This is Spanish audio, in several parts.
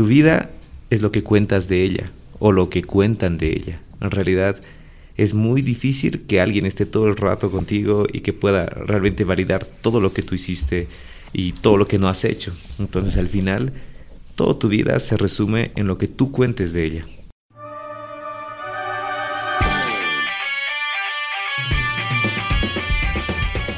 Tu vida es lo que cuentas de ella o lo que cuentan de ella. En realidad es muy difícil que alguien esté todo el rato contigo y que pueda realmente validar todo lo que tú hiciste y todo lo que no has hecho. Entonces al final, toda tu vida se resume en lo que tú cuentes de ella.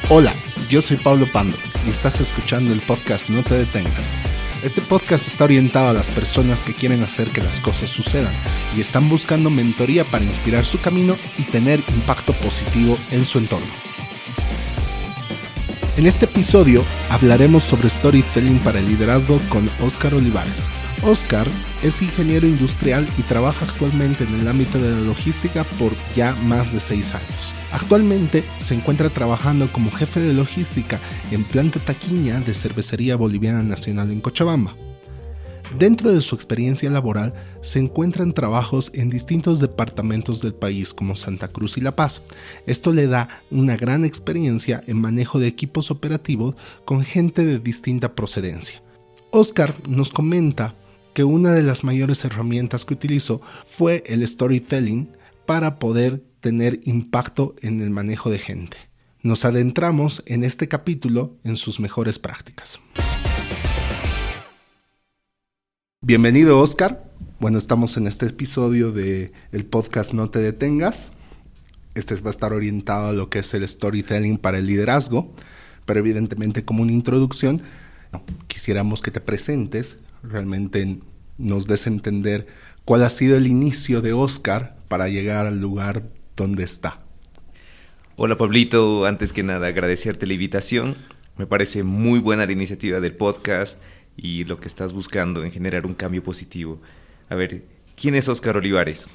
Hola, yo soy Pablo Pando y estás escuchando el podcast No te detengas. Este podcast está orientado a las personas que quieren hacer que las cosas sucedan y están buscando mentoría para inspirar su camino y tener impacto positivo en su entorno. En este episodio hablaremos sobre storytelling para el liderazgo con Oscar Olivares. Oscar es ingeniero industrial y trabaja actualmente en el ámbito de la logística por ya más de seis años. Actualmente se encuentra trabajando como jefe de logística en Planta Taquiña de Cervecería Boliviana Nacional en Cochabamba. Dentro de su experiencia laboral se encuentran trabajos en distintos departamentos del país como Santa Cruz y La Paz. Esto le da una gran experiencia en manejo de equipos operativos con gente de distinta procedencia. Oscar nos comenta que una de las mayores herramientas que utilizó fue el storytelling para poder tener impacto en el manejo de gente. Nos adentramos en este capítulo en sus mejores prácticas. Bienvenido Oscar. Bueno, estamos en este episodio de podcast No te detengas. Este va a estar orientado a lo que es el storytelling para el liderazgo, pero evidentemente como una introducción, quisiéramos que te presentes, realmente nos des entender cuál ha sido el inicio de Oscar para llegar al lugar donde está. Hola Pablito, antes que nada agradecerte la invitación. Me parece muy buena la iniciativa del podcast y lo que estás buscando en generar un cambio positivo. A ver, ¿quién es Oscar Olivares?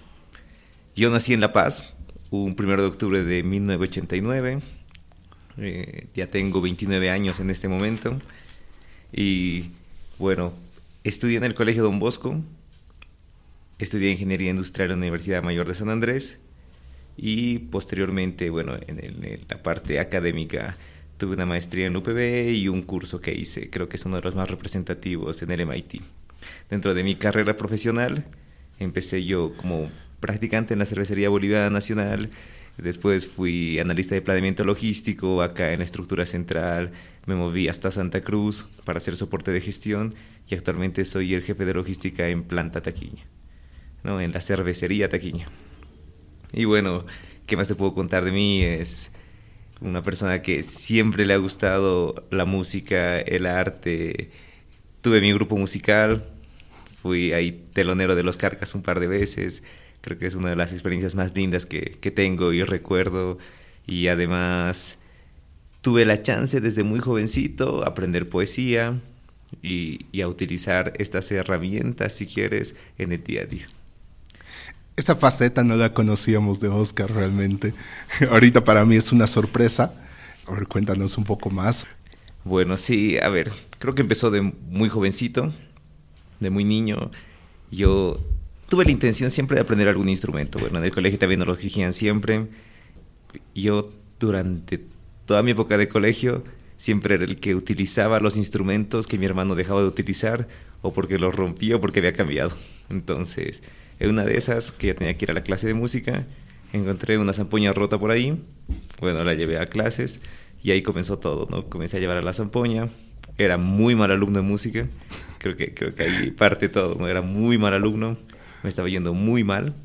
Yo nací en La Paz, un 1 de octubre de 1989. Eh, ya tengo 29 años en este momento. Y bueno, estudié en el Colegio Don Bosco. Estudié Ingeniería Industrial en la Universidad Mayor de San Andrés. Y posteriormente, bueno, en la parte académica Tuve una maestría en UPB y un curso que hice, creo que es uno de los más representativos en el MIT. Dentro de mi carrera profesional, empecé yo como practicante en la Cervecería Boliviana Nacional, después fui analista de planeamiento logístico acá en la estructura central, me moví hasta Santa Cruz para hacer soporte de gestión y actualmente soy el jefe de logística en Planta Taquiña, ¿no? en la cervecería Taquiña. Y bueno, ¿qué más te puedo contar de mí? Es una persona que siempre le ha gustado la música, el arte. Tuve mi grupo musical, fui ahí telonero de los Carcas un par de veces. Creo que es una de las experiencias más lindas que, tengo y recuerdo. Y además tuve la chance desde muy jovencito a aprender poesía y, y a utilizar estas herramientas, si quieres, en el día a día. Esta faceta no la conocíamos de Oscar realmente. Ahorita para mí es una sorpresa. A ver, cuéntanos un poco más. Bueno, sí, a ver, creo que empezó de muy jovencito, de muy niño. Yo tuve la intención siempre de aprender algún instrumento. Bueno, en el colegio también nos lo exigían siempre. Yo durante toda mi época de colegio siempre era el que utilizaba los instrumentos que mi hermano dejaba de utilizar o porque los rompía o porque había cambiado. Entonces, en una de esas, que ya tenía que ir a la clase de música, encontré una zampoña rota por ahí. Bueno, la llevé a clases y ahí comenzó todo, ¿no? Comencé a llevar a la zampoña. Era muy mal alumno de música. Creo que, creo que ahí parte todo, ¿no? Era muy mal alumno. Me estaba yendo muy mal.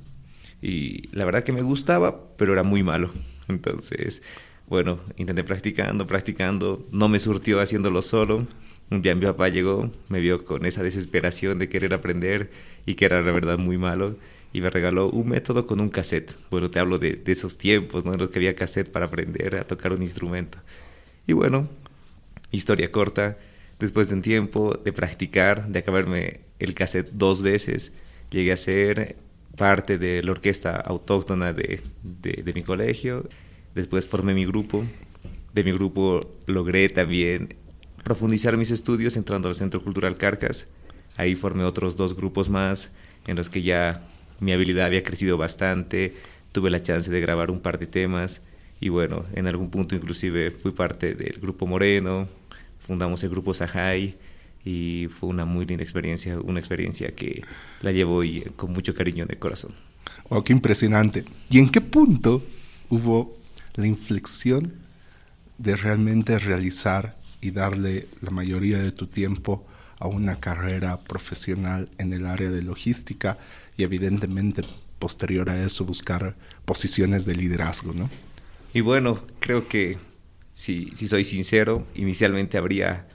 Y la verdad que me gustaba, pero era muy malo. Entonces, bueno, intenté practicando, practicando. No me surtió haciéndolo solo. Un día mi papá llegó, me vio con esa desesperación de querer aprender y que era la verdad muy malo y me regaló un método con un cassette. Bueno, te hablo de, esos tiempos, ¿no? En los que había cassette para aprender a tocar un instrumento. Y bueno, historia corta, después de un tiempo de practicar, de acabarme el cassette dos veces, llegué a ser parte de la orquesta autóctona de, mi colegio. Después formé mi grupo. De mi grupo logré también profundizar mis estudios entrando al Centro Cultural Carcas. Ahí formé otros dos grupos más en los que ya mi habilidad había crecido bastante, tuve la chance de grabar un par de temas y bueno, en algún punto inclusive fui parte del grupo Moreno, fundamos el grupo Sahai y fue una muy linda experiencia, una experiencia que la llevo y con mucho cariño de corazón. Wow, qué impresionante. ¿Y en qué punto hubo la inflexión de realmente realizar y darle la mayoría de tu tiempo a una carrera profesional en el área de logística y evidentemente posterior a eso buscar posiciones de liderazgo, ¿no? Y bueno, creo que si, si soy sincero, inicialmente habría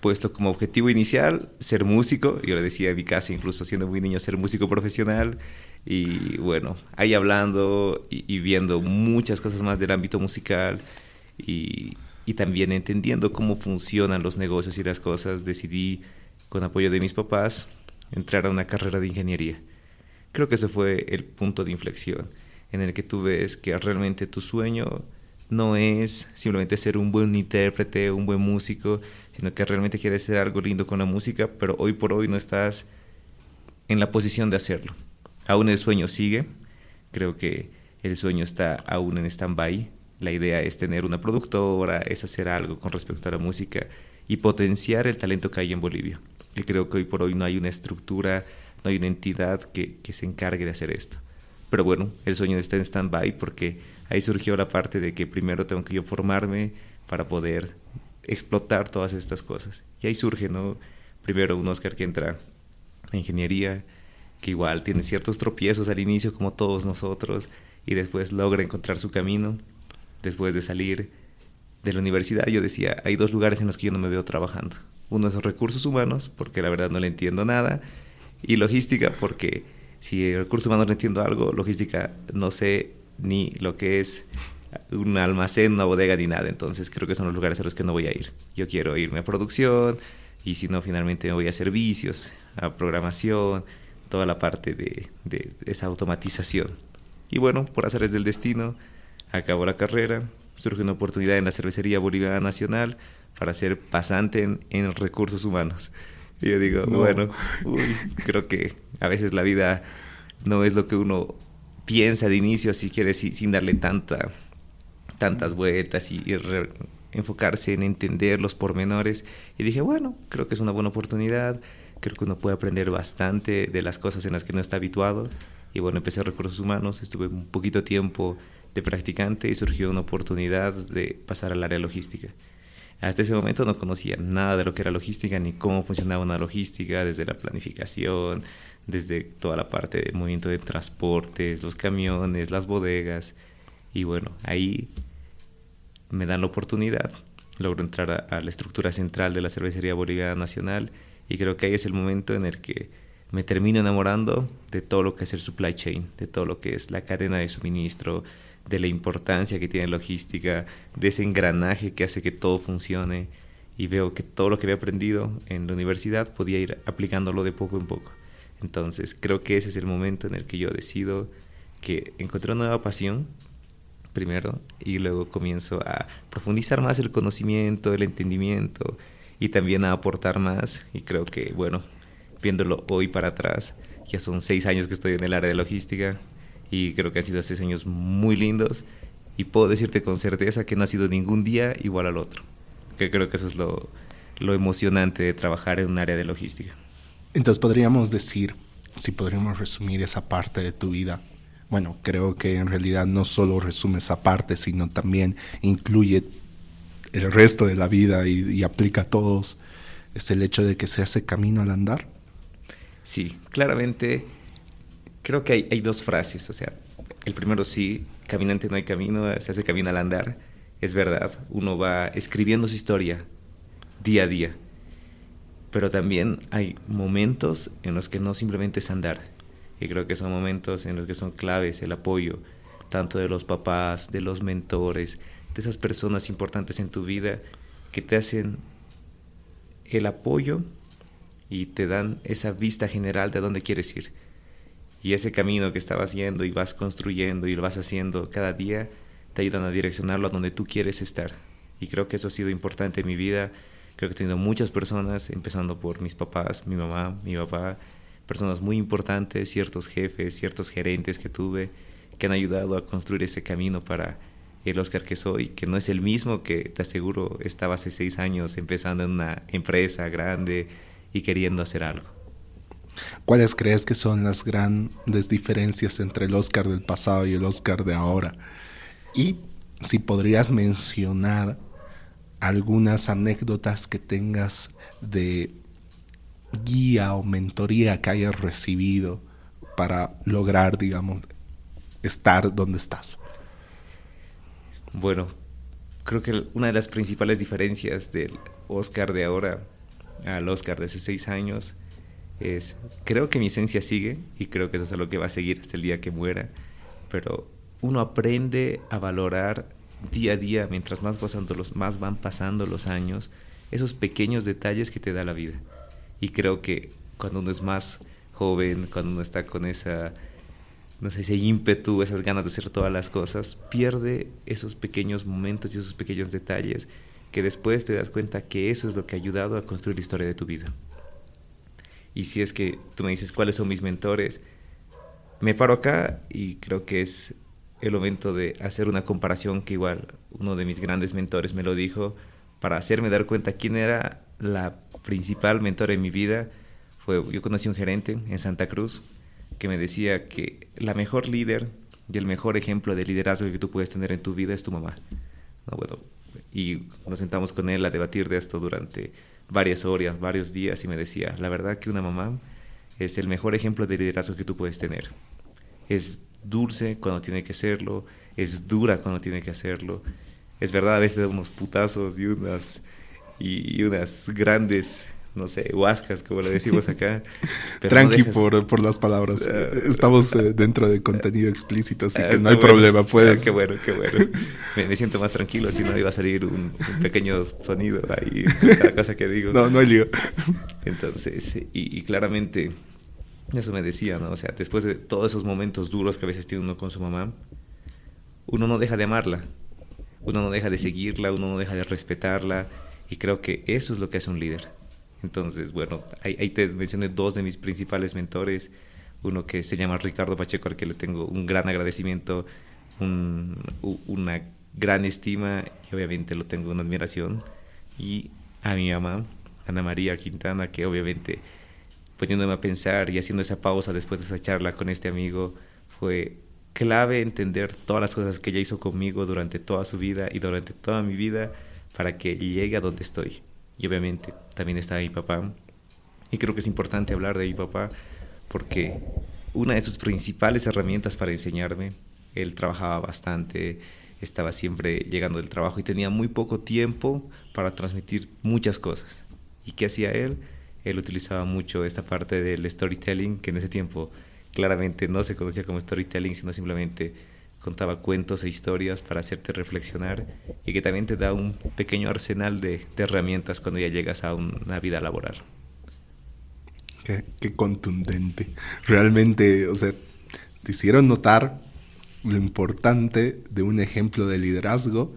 puesto como objetivo inicial ser músico. Yo le decía en mi casa, incluso siendo muy niño, ser músico profesional. Y bueno, ahí hablando y, viendo muchas cosas más del ámbito musical y, y, también entendiendo cómo funcionan los negocios y las cosas, decidí, con apoyo de mis papás, entrar a una carrera de ingeniería. Creo que ese fue el punto de inflexión en el que tú ves que realmente tu sueño no es simplemente ser un buen intérprete, un buen músico, sino que realmente quieres hacer algo lindo con la música, pero hoy por hoy no estás en la posición de hacerlo. Aún el sueño sigue, creo que el sueño está aún en stand-by. La idea es tener una productora, es hacer algo con respecto a la música y potenciar el talento que hay en Bolivia. Y creo que hoy por hoy no hay una estructura, no hay una entidad que, se encargue de hacer esto. Pero bueno, el sueño está en stand-by porque ahí surgió la parte de que primero tengo que yo formarme para poder explotar todas estas cosas. Y ahí surge, ¿no? Primero un Oscar que entra en ingeniería, que igual tiene ciertos tropiezos al inicio como todos nosotros, y después logra encontrar su camino. Después de salir de la universidad, yo decía, hay dos lugares en los que yo no me veo trabajando. Uno es recursos humanos, porque la verdad no le entiendo nada, y logística, porque si recursos humanos no entiendo algo, logística no sé ni lo que es un almacén, una bodega ni nada. Entonces creo que son los lugares a los que no voy a ir. Yo quiero irme a producción y si no, finalmente me voy a servicios, a programación, toda la parte de, esa automatización. Y bueno, por hacer del destino, acabo la carrera, surge una oportunidad en la Cervecería Boliviana Nacional para ser pasante en recursos humanos. Y yo digo, bueno, creo que a veces la vida no es lo que uno piensa de inicio, si quiere, sin darle tanta, tantas vueltas y, enfocarse en entender los pormenores. Y dije, bueno, creo que es una buena oportunidad, creo que uno puede aprender bastante de las cosas en las que no está habituado. Y bueno, empecé recursos humanos, estuve un poquito tiempo de practicante y surgió una oportunidad de pasar al área logística. Hasta ese momento no conocía nada de lo que era logística ni cómo funcionaba una logística, desde la planificación, desde toda la parte de movimiento de transportes, los camiones, las bodegas. Y bueno, ahí me dan la oportunidad, logro entrar a, la estructura central de la Cervecería Boliviana Nacional y creo que ahí es el momento en el que me termino enamorando de todo lo que es el supply chain, de todo lo que es la cadena de suministro, de la importancia que tiene logística, de ese engranaje que hace que todo funcione y veo que todo lo que había aprendido en la universidad podía ir aplicándolo de poco en poco. Entonces creo que ese es el momento en el que yo decido que encontré una nueva pasión primero y luego comienzo a profundizar más el conocimiento, el entendimiento y también a aportar más y creo que bueno, viéndolo hoy para atrás, ya son seis años que estoy en el área de logística, y creo que han sido seis años muy lindos y puedo decirte con certeza que no ha sido ningún día igual al otro. Que creo que eso es lo, lo emocionante de trabajar en un área de logística. Entonces podríamos decir, si podríamos resumir esa parte de tu vida, bueno, creo que en realidad no solo resume esa parte, sino también incluye el resto de la vida y, aplica a todos, es el hecho de que se hace camino al andar. Sí, claramente creo que hay, dos frases, o sea, el primero sí, caminante no hay camino, se hace camino al andar, es verdad, uno va escribiendo su historia día a día, pero también hay momentos en los que no simplemente es andar, y creo que son momentos en los que son claves el apoyo, tanto de los papás, de los mentores, de esas personas importantes en tu vida que te hacen el apoyo y te dan esa vista general de dónde quieres ir y ese camino que estabas haciendo y vas construyendo y lo vas haciendo cada día, te ayudan a direccionarlo a donde tú quieres estar. Y creo que eso ha sido importante en mi vida. Creo que he tenido muchas personas, empezando por mis papás, mi mamá, mi papá, personas muy importantes, ciertos jefes, ciertos gerentes que tuve, que han ayudado a construir ese camino para el Oscar que soy, que no es el mismo que te aseguro estaba hace seis años empezando en una empresa grande y queriendo hacer algo. ¿Cuáles crees que son las grandes diferencias entre el Oscar del pasado y el Oscar de ahora? Y si podrías mencionar algunas anécdotas que tengas de guía o mentoría que hayas recibido para lograr, digamos, estar donde estás. Bueno, creo que una de las principales diferencias del Oscar de ahora al Oscar de hace seis años es, creo que mi esencia sigue y creo que eso es algo que va a seguir hasta el día que muera, pero uno aprende a valorar día a día, mientras más, pasando los, más van pasando los años, esos pequeños detalles que te da la vida. Y creo que cuando uno es más joven, cuando uno está con esa no sé, ese ímpetu, esas ganas de hacer todas las cosas, pierde esos pequeños momentos y esos pequeños detalles que después te das cuenta que eso es lo que ha ayudado a construir la historia de tu vida. Y si es que tú me dices cuáles son mis mentores, me paro acá y creo que es el momento de hacer una comparación que igual uno de mis grandes mentores me lo dijo para hacerme dar cuenta quién era la principal mentora en mi vida. Fue, yo conocí un gerente en Santa Cruz que me decía que la mejor líder y el mejor ejemplo de liderazgo que tú puedes tener en tu vida es tu mamá. bueno, y nos sentamos con él a debatir de esto durante varias horas, varios días, y me decía, la verdad que una mamá es el mejor ejemplo de liderazgo que tú puedes tener. Es dulce cuando tiene que serlo, es dura cuando tiene que hacerlo. Es verdad, a veces da unos putazos y unas, y unas grandes no sé, huascas, como le decimos acá. Tranqui por, por, las palabras. Ah, Estamos eh, dentro de contenido explícito, así ah, que no hay problema, ah, puedes. qué bueno, qué bueno. Me, siento más tranquilo, si no iba a salir un, pequeño sonido ahí, cada cosa que digo. No, no hay lío. Entonces, y, y, claramente, eso me decía, ¿no? O sea, después de todos esos momentos duros que a veces tiene uno con su mamá, uno no deja de amarla, uno no deja de seguirla, uno no deja de respetarla, y creo que eso es lo que hace un líder entonces, bueno, ahí, te mencioné dos de mis principales mentores. Uno que se llama Ricardo Pacheco, al que le tengo un gran agradecimiento, una gran estima y obviamente lo tengo una admiración. Y a mi mamá, Ana María Quintana, que obviamente poniéndome a pensar y haciendo esa pausa después de esa charla con este amigo, fue clave entender todas las cosas que ella hizo conmigo durante toda su vida y durante toda mi vida para que llegue a donde estoy y obviamente también está mi papá. Y creo que es importante hablar de mi papá porque una de sus principales herramientas para enseñarme, él trabajaba bastante, estaba siempre llegando del trabajo y tenía muy poco tiempo para transmitir muchas cosas. ¿Y qué hacía él? Él utilizaba mucho esta parte del storytelling, que en ese tiempo claramente no se conocía como storytelling, sino simplemente contaba cuentos e historias para hacerte reflexionar y que también te da un pequeño arsenal de, herramientas cuando ya llegas a una vida laboral. Qué, qué, contundente. Realmente, o sea, te hicieron notar lo importante de un ejemplo de liderazgo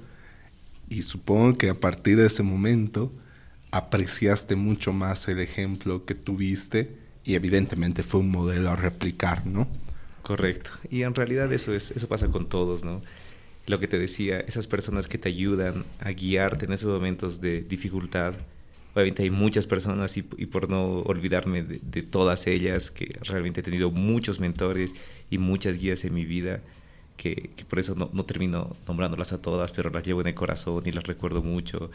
y supongo que a partir de ese momento apreciaste mucho más el ejemplo que tuviste y evidentemente fue un modelo a replicar, ¿no? Correcto. Y en realidad eso es, eso pasa con todos, ¿no? Lo que te decía, esas personas que te ayudan a guiarte en esos momentos de dificultad. Obviamente hay muchas personas y, por no olvidarme de, todas ellas, que realmente he tenido muchos mentores y muchas guías en mi vida, que, por eso no, no, termino nombrándolas a todas, pero las llevo en el corazón y las recuerdo mucho.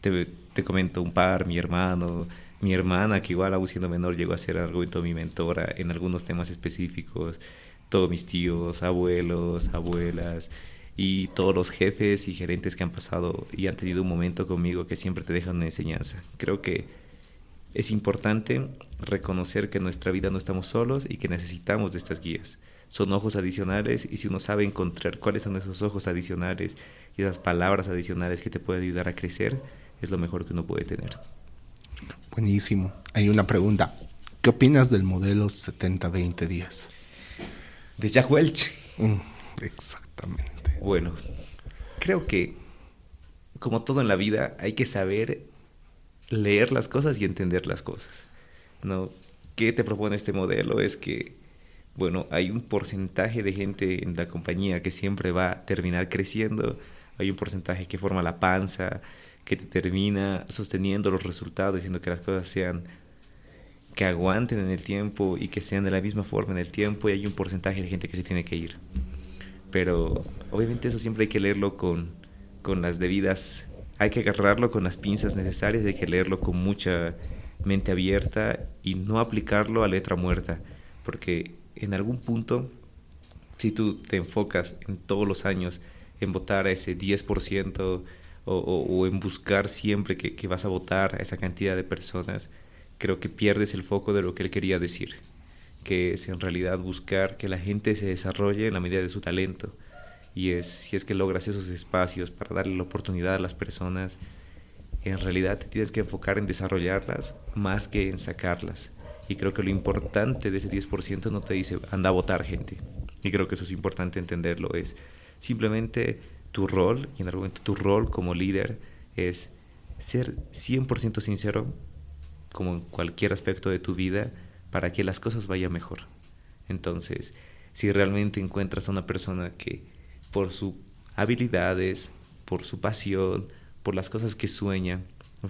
Te, te comento un par, mi hermano, mi hermana, que igual aún siendo menor llegó a ser algo mi mentora en algunos temas específicos todos mis tíos, abuelos, abuelas y todos los jefes y gerentes que han pasado y han tenido un momento conmigo que siempre te dejan una enseñanza. Creo que es importante reconocer que en nuestra vida no estamos solos y que necesitamos de estas guías. Son ojos adicionales y si uno sabe encontrar cuáles son esos ojos adicionales y esas palabras adicionales que te pueden ayudar a crecer, es lo mejor que uno puede tener. Buenísimo. Hay una pregunta. ¿Qué opinas del modelo 70-20-10? De Jack Welch. Mm, exactamente. Bueno, creo que como todo en la vida hay que saber leer las cosas y entender las cosas. ¿no? ¿Qué te propone este modelo? Es que bueno, hay un porcentaje de gente en la compañía que siempre va a terminar creciendo, hay un porcentaje que forma la panza, que te termina sosteniendo los resultados, diciendo que las cosas sean que aguanten en el tiempo y que sean de la misma forma en el tiempo y hay un porcentaje de gente que se tiene que ir. Pero obviamente eso siempre hay que leerlo con, con las debidas, hay que agarrarlo con las pinzas necesarias, hay que leerlo con mucha mente abierta y no aplicarlo a letra muerta, porque en algún punto, si tú te enfocas en todos los años en votar a ese 10% o, o, en buscar siempre que, que vas a votar a esa cantidad de personas, creo que pierdes el foco de lo que él quería decir, que es en realidad buscar que la gente se desarrolle en la medida de su talento. Y es si es que logras esos espacios para darle la oportunidad a las personas, en realidad te tienes que enfocar en desarrollarlas más que en sacarlas. Y creo que lo importante de ese 10% no te dice anda a votar gente. Y creo que eso es importante entenderlo. Es simplemente tu rol, y en algún momento tu rol como líder es ser 100% sincero como en cualquier aspecto de tu vida, para que las cosas vayan mejor. Entonces, si realmente encuentras a una persona que por sus habilidades, por su pasión, por las cosas que sueña,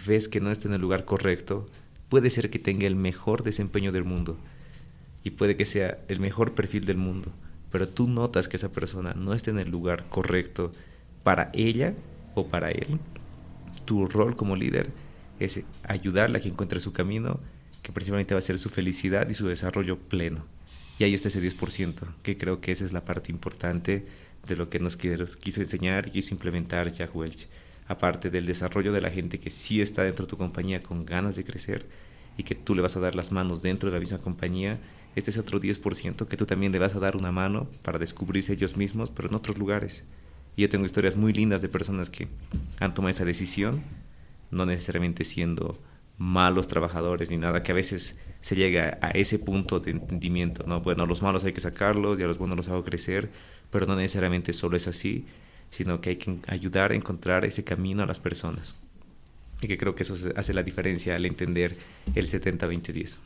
ves que no está en el lugar correcto, puede ser que tenga el mejor desempeño del mundo y puede que sea el mejor perfil del mundo, pero tú notas que esa persona no está en el lugar correcto para ella o para él, tu rol como líder es ayudarla a que encuentre su camino, que principalmente va a ser su felicidad y su desarrollo pleno. Y ahí está ese 10%, que creo que esa es la parte importante de lo que nos quiso enseñar y quiso implementar Jack Welch. Aparte del desarrollo de la gente que sí está dentro de tu compañía con ganas de crecer y que tú le vas a dar las manos dentro de la misma compañía, este es otro 10% que tú también le vas a dar una mano para descubrirse ellos mismos, pero en otros lugares. Y yo tengo historias muy lindas de personas que han tomado esa decisión no necesariamente siendo malos trabajadores ni nada, que a veces se llega a ese punto de entendimiento, ¿no? Bueno, los malos hay que sacarlos y a los buenos los hago crecer, pero no necesariamente solo es así, sino que hay que ayudar a encontrar ese camino a las personas. Y que creo que eso hace la diferencia al entender el 70-20-10.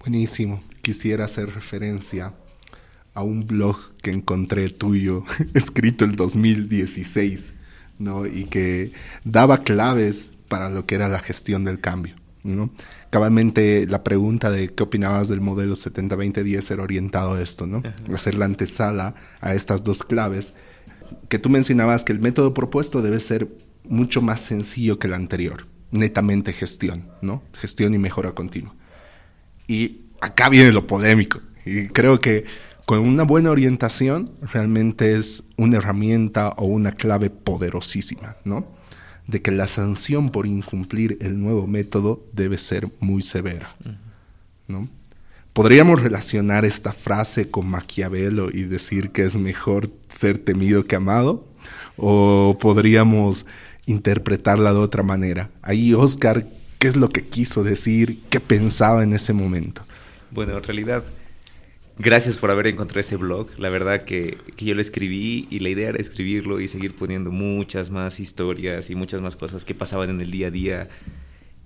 Buenísimo. Quisiera hacer referencia a un blog que encontré tuyo, escrito en 2016, ¿no? Y que daba claves para lo que era la gestión del cambio. ¿no? Cabalmente la pregunta de qué opinabas del modelo 70-20-10 era orientado a esto, ¿no? Hacer la antesala a estas dos claves. Que tú mencionabas que el método propuesto debe ser mucho más sencillo que el anterior, netamente gestión, ¿no? Gestión y mejora continua. Y acá viene lo polémico. Y creo que con una buena orientación realmente es una herramienta o una clave poderosísima, ¿no? De que la sanción por incumplir el nuevo método debe ser muy severa. ¿no? Podríamos relacionar esta frase con Maquiavelo y decir que es mejor ser temido que amado, o podríamos interpretarla de otra manera. Ahí Oscar, ¿qué es lo que quiso decir? ¿Qué pensaba en ese momento? Bueno, en realidad Gracias por haber encontrado ese blog. La verdad que, que, yo lo escribí y la idea era escribirlo y seguir poniendo muchas más historias y muchas más cosas que pasaban en el día a día.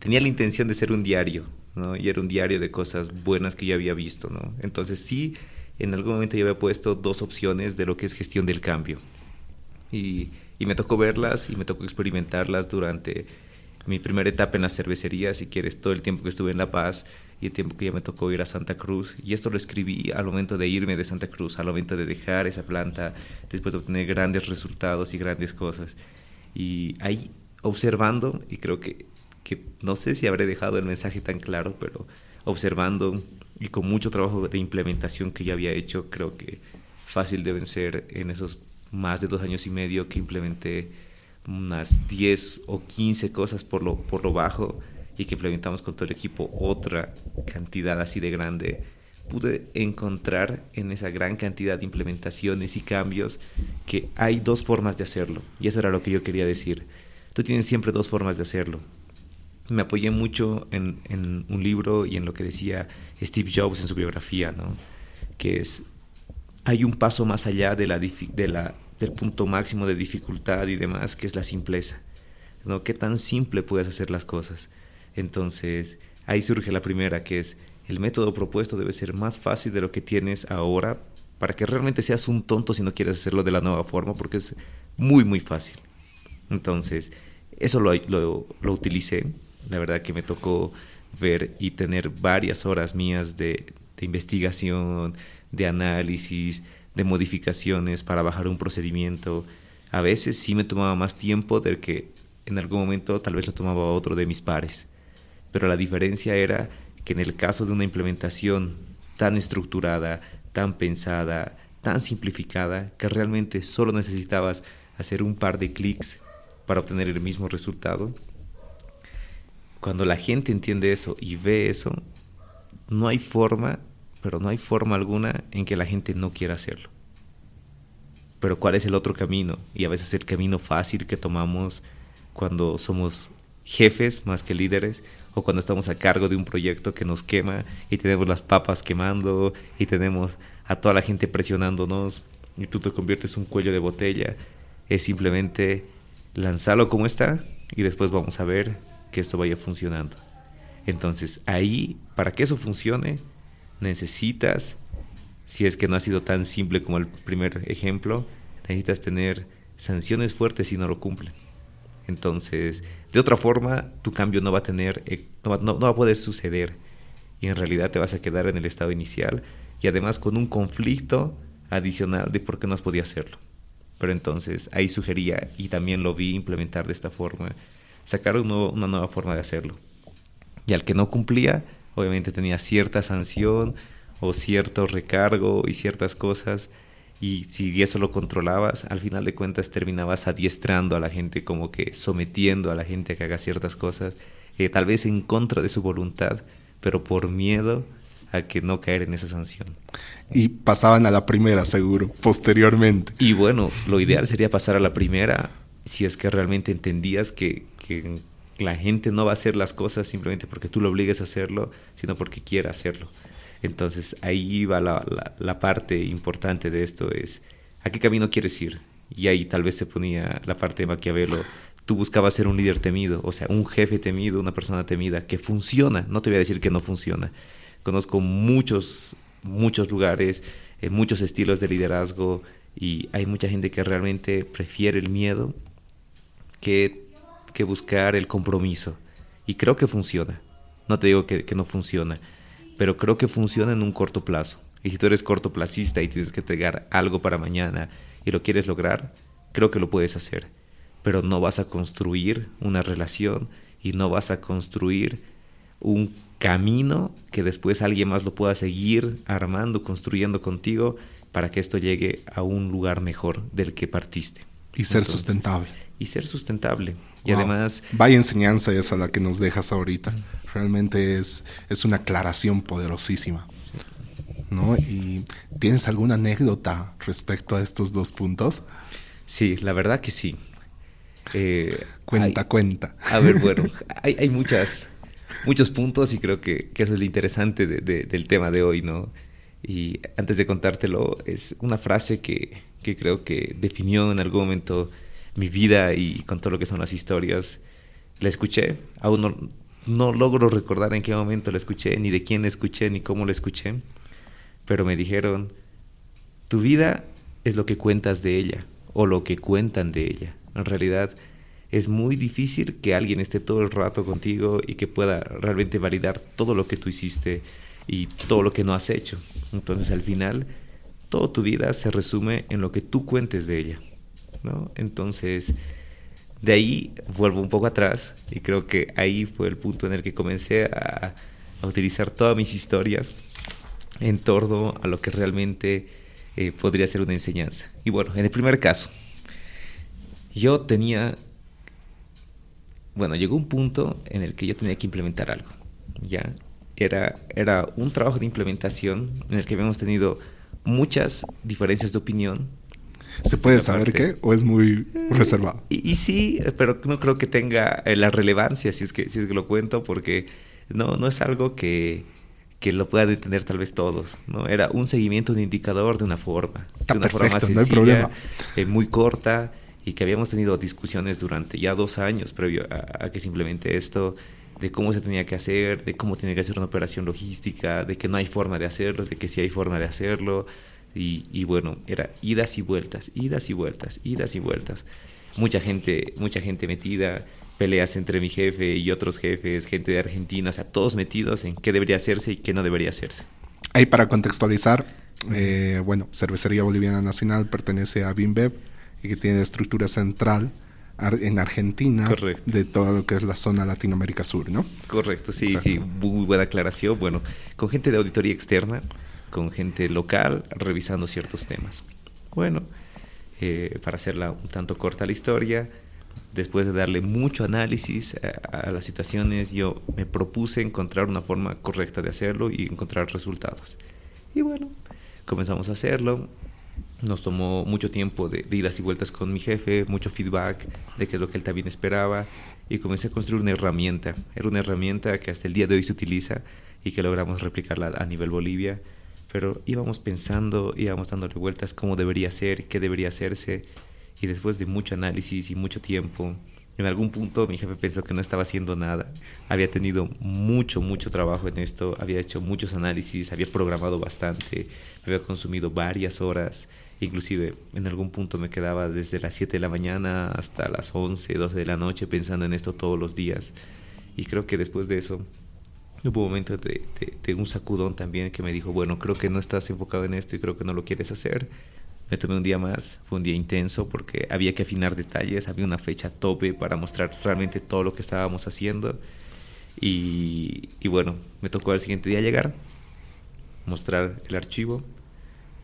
Tenía la intención de ser un diario, ¿no? Y era un diario de cosas buenas que yo había visto, ¿no? Entonces sí, en algún momento yo había puesto dos opciones de lo que es gestión del cambio. Y, y me tocó verlas y me tocó experimentarlas durante mi primera etapa en la cervecería, si quieres, todo el tiempo que estuve en La Paz y el tiempo que ya me tocó ir a Santa Cruz. Y esto lo escribí al momento de irme de Santa Cruz, al momento de dejar esa planta, después de obtener grandes resultados y grandes cosas. Y ahí observando, y creo que, que no sé si habré dejado el mensaje tan claro, pero observando y con mucho trabajo de implementación que ya había hecho, creo que fácil deben ser en esos más de dos años y medio que implementé unas 10 o 15 cosas por lo, por lo bajo y que implementamos con todo el equipo otra cantidad así de grande, pude encontrar en esa gran cantidad de implementaciones y cambios que hay dos formas de hacerlo. Y eso era lo que yo quería decir. Tú tienes siempre dos formas de hacerlo. Me apoyé mucho en, un libro y en lo que decía Steve Jobs en su biografía, ¿no? que es, hay un paso más allá del punto máximo de dificultad y demás, que es la simpleza. ¿no? ¿Qué tan simple puedes hacer las cosas? Entonces, ahí surge la primera, que es el método propuesto debe ser más fácil de lo que tienes ahora para que realmente seas un tonto si no quieres hacerlo de la nueva forma, porque es muy, muy fácil. Entonces, eso lo, lo, utilicé. La verdad que me tocó ver y tener varias horas mías de, de investigación, de análisis, de modificaciones para bajar un procedimiento. A veces sí me tomaba más tiempo del que en algún momento tal vez lo tomaba otro de mis pares. Pero la diferencia era que en el caso de una implementación tan estructurada, tan pensada, tan simplificada, que realmente solo necesitabas hacer un par de clics para obtener el mismo resultado, cuando la gente entiende eso y ve eso, no hay forma, pero no hay forma alguna en que la gente no quiera hacerlo. Pero ¿cuál es el otro camino? Y a veces el camino fácil que tomamos cuando somos jefes más que líderes o cuando estamos a cargo de un proyecto que nos quema y tenemos las papas quemando y tenemos a toda la gente presionándonos y tú te conviertes en un cuello de botella, es simplemente lanzarlo como está y después vamos a ver que esto vaya funcionando. Entonces ahí, para que eso funcione, necesitas, si es que no ha sido tan simple como el primer ejemplo, necesitas tener sanciones fuertes si no lo cumplen. Entonces, de otra forma, tu cambio no va a tener, eh, no, va a poder suceder y en realidad te vas a quedar en el estado inicial y además con un conflicto adicional de por qué no has podido hacerlo. Pero entonces ahí sugería, y también lo vi implementar de esta forma, sacar una nueva forma de hacerlo. Y al que no cumplía, obviamente tenía cierta sanción o cierto recargo y ciertas cosas y si eso lo controlabas, al final de cuentas terminabas adiestrando a la gente, como que sometiendo a la gente a que haga ciertas cosas, eh, tal vez en contra de su voluntad, pero por miedo a que no caer en esa sanción. Y pasaban a la primera, seguro, posteriormente. Y bueno, lo ideal sería pasar a la primera si es que realmente entendías que, que la gente no va a hacer las cosas simplemente porque tú lo obligues a hacerlo, sino porque quiera hacerlo. Entonces ahí va la, parte importante de esto, es a qué camino quieres ir. Y ahí tal vez se ponía la parte de Maquiavelo. Tú buscabas ser un líder temido, o sea, un jefe temido, una persona temida, que funciona. No te voy a decir que no funciona. Conozco muchos, muchos lugares, eh, muchos estilos de liderazgo y hay mucha gente que realmente prefiere el miedo que, que buscar el compromiso. Y creo que funciona. No te digo que, que no funciona pero creo que funciona en un corto plazo. Y si tú eres cortoplacista y tienes que entregar algo para mañana y lo quieres lograr, creo que lo puedes hacer. Pero no vas a construir una relación y no vas a construir un camino que después alguien más lo pueda seguir armando, construyendo contigo para que esto llegue a un lugar mejor del que partiste. Y ser sustentable. Y ser sustentable. Y además... Vaya enseñanza esa la que nos dejas ahorita. Realmente es, es una aclaración poderosísima. ¿no? ¿Y tienes alguna anécdota respecto a estos dos puntos? Sí, la verdad que sí. Eh, cuenta, cuenta. A ver, bueno, hay, hay, muchas, muchos puntos y creo que, que eso es lo interesante del tema de hoy, ¿no? Y antes de contártelo, es una frase que, que creo que definió en algún momento mi vida y con todo lo que son las historias. La escuché, aún no, no logro recordar en qué momento la escuché, ni de quién la escuché, ni cómo la escuché, pero me dijeron, tu vida es lo que cuentas de ella, o lo que cuentan de ella. En realidad es muy difícil que alguien esté todo el rato contigo y que pueda realmente validar todo lo que tú hiciste y todo lo que no has hecho. Entonces al final, toda tu vida se resume en lo que tú cuentes de ella. ¿No? Entonces, de ahí vuelvo un poco atrás y creo que ahí fue el punto en el que comencé a, utilizar todas mis historias en torno a lo que realmente eh, podría ser una enseñanza. Y bueno, en el primer caso, yo tenía, bueno, llegó un punto en el que yo tenía que implementar algo, ¿ya? Era, era un trabajo de implementación en el que habíamos tenido muchas diferencias de opinión, ¿Se puede saber qué? ¿O es muy reservado? Y, sí, pero no creo que tenga eh, la relevancia si es que, si es que lo cuento, porque no, no es algo que, que lo puedan entender tal vez todos. ¿no? Era un seguimiento, un indicador de una forma. de una forma sencilla, eh, muy corta, y que habíamos tenido discusiones durante ya dos años previo a, que simplemente esto. de cómo se tenía que hacer, de cómo tiene que hacer una operación logística, de que no hay forma de hacerlo, de que sí hay forma de hacerlo. Y, y bueno, era idas y vueltas, idas y vueltas, idas y vueltas. Mucha gente, mucha gente metida, peleas entre mi jefe y otros jefes, gente de Argentina, o sea, todos metidos en qué debería hacerse y qué no debería hacerse. Ahí para contextualizar, eh, bueno, Cervecería Boliviana Nacional pertenece a BIMBEB y que tiene estructura central en Argentina de todo lo que es la zona Latinoamérica Sur, ¿no? Correcto, sí, sí, muy buena aclaración. Bueno, con gente de auditoría externa, con gente local, revisando ciertos temas. Bueno, eh, para hacerla un tanto corta la historia, después de darle mucho análisis a, a, las situaciones, yo me propuse encontrar una forma correcta de hacerlo y encontrar resultados. Y bueno, comenzamos a hacerlo. Nos tomó mucho tiempo de, de, idas y vueltas con mi jefe, mucho feedback de qué es lo que él también esperaba y comencé a construir una herramienta. Era una herramienta que hasta el día de hoy se utiliza y que logramos replicarla a nivel Bolivia. Pero íbamos pensando, íbamos dándole vueltas cómo debería ser, qué debería hacerse y después de mucho análisis y mucho tiempo, en algún punto mi jefe pensó que no estaba haciendo nada. Había tenido mucho, mucho trabajo en esto, había hecho muchos análisis, había programado bastante, había consumido varias horas. Inclusive en algún punto me quedaba desde las 7 de la mañana hasta las 11, 12 de la noche pensando en esto todos los días. Y creo que después de eso hubo un momento de, de, de un sacudón también que me dijo, bueno, creo que no estás enfocado en esto y creo que no lo quieres hacer me tomé un día más, fue un día intenso porque había que afinar detalles, había una fecha tope para mostrar realmente todo lo que estábamos haciendo. Y, y bueno, me tocó al siguiente día llegar, mostrar el archivo,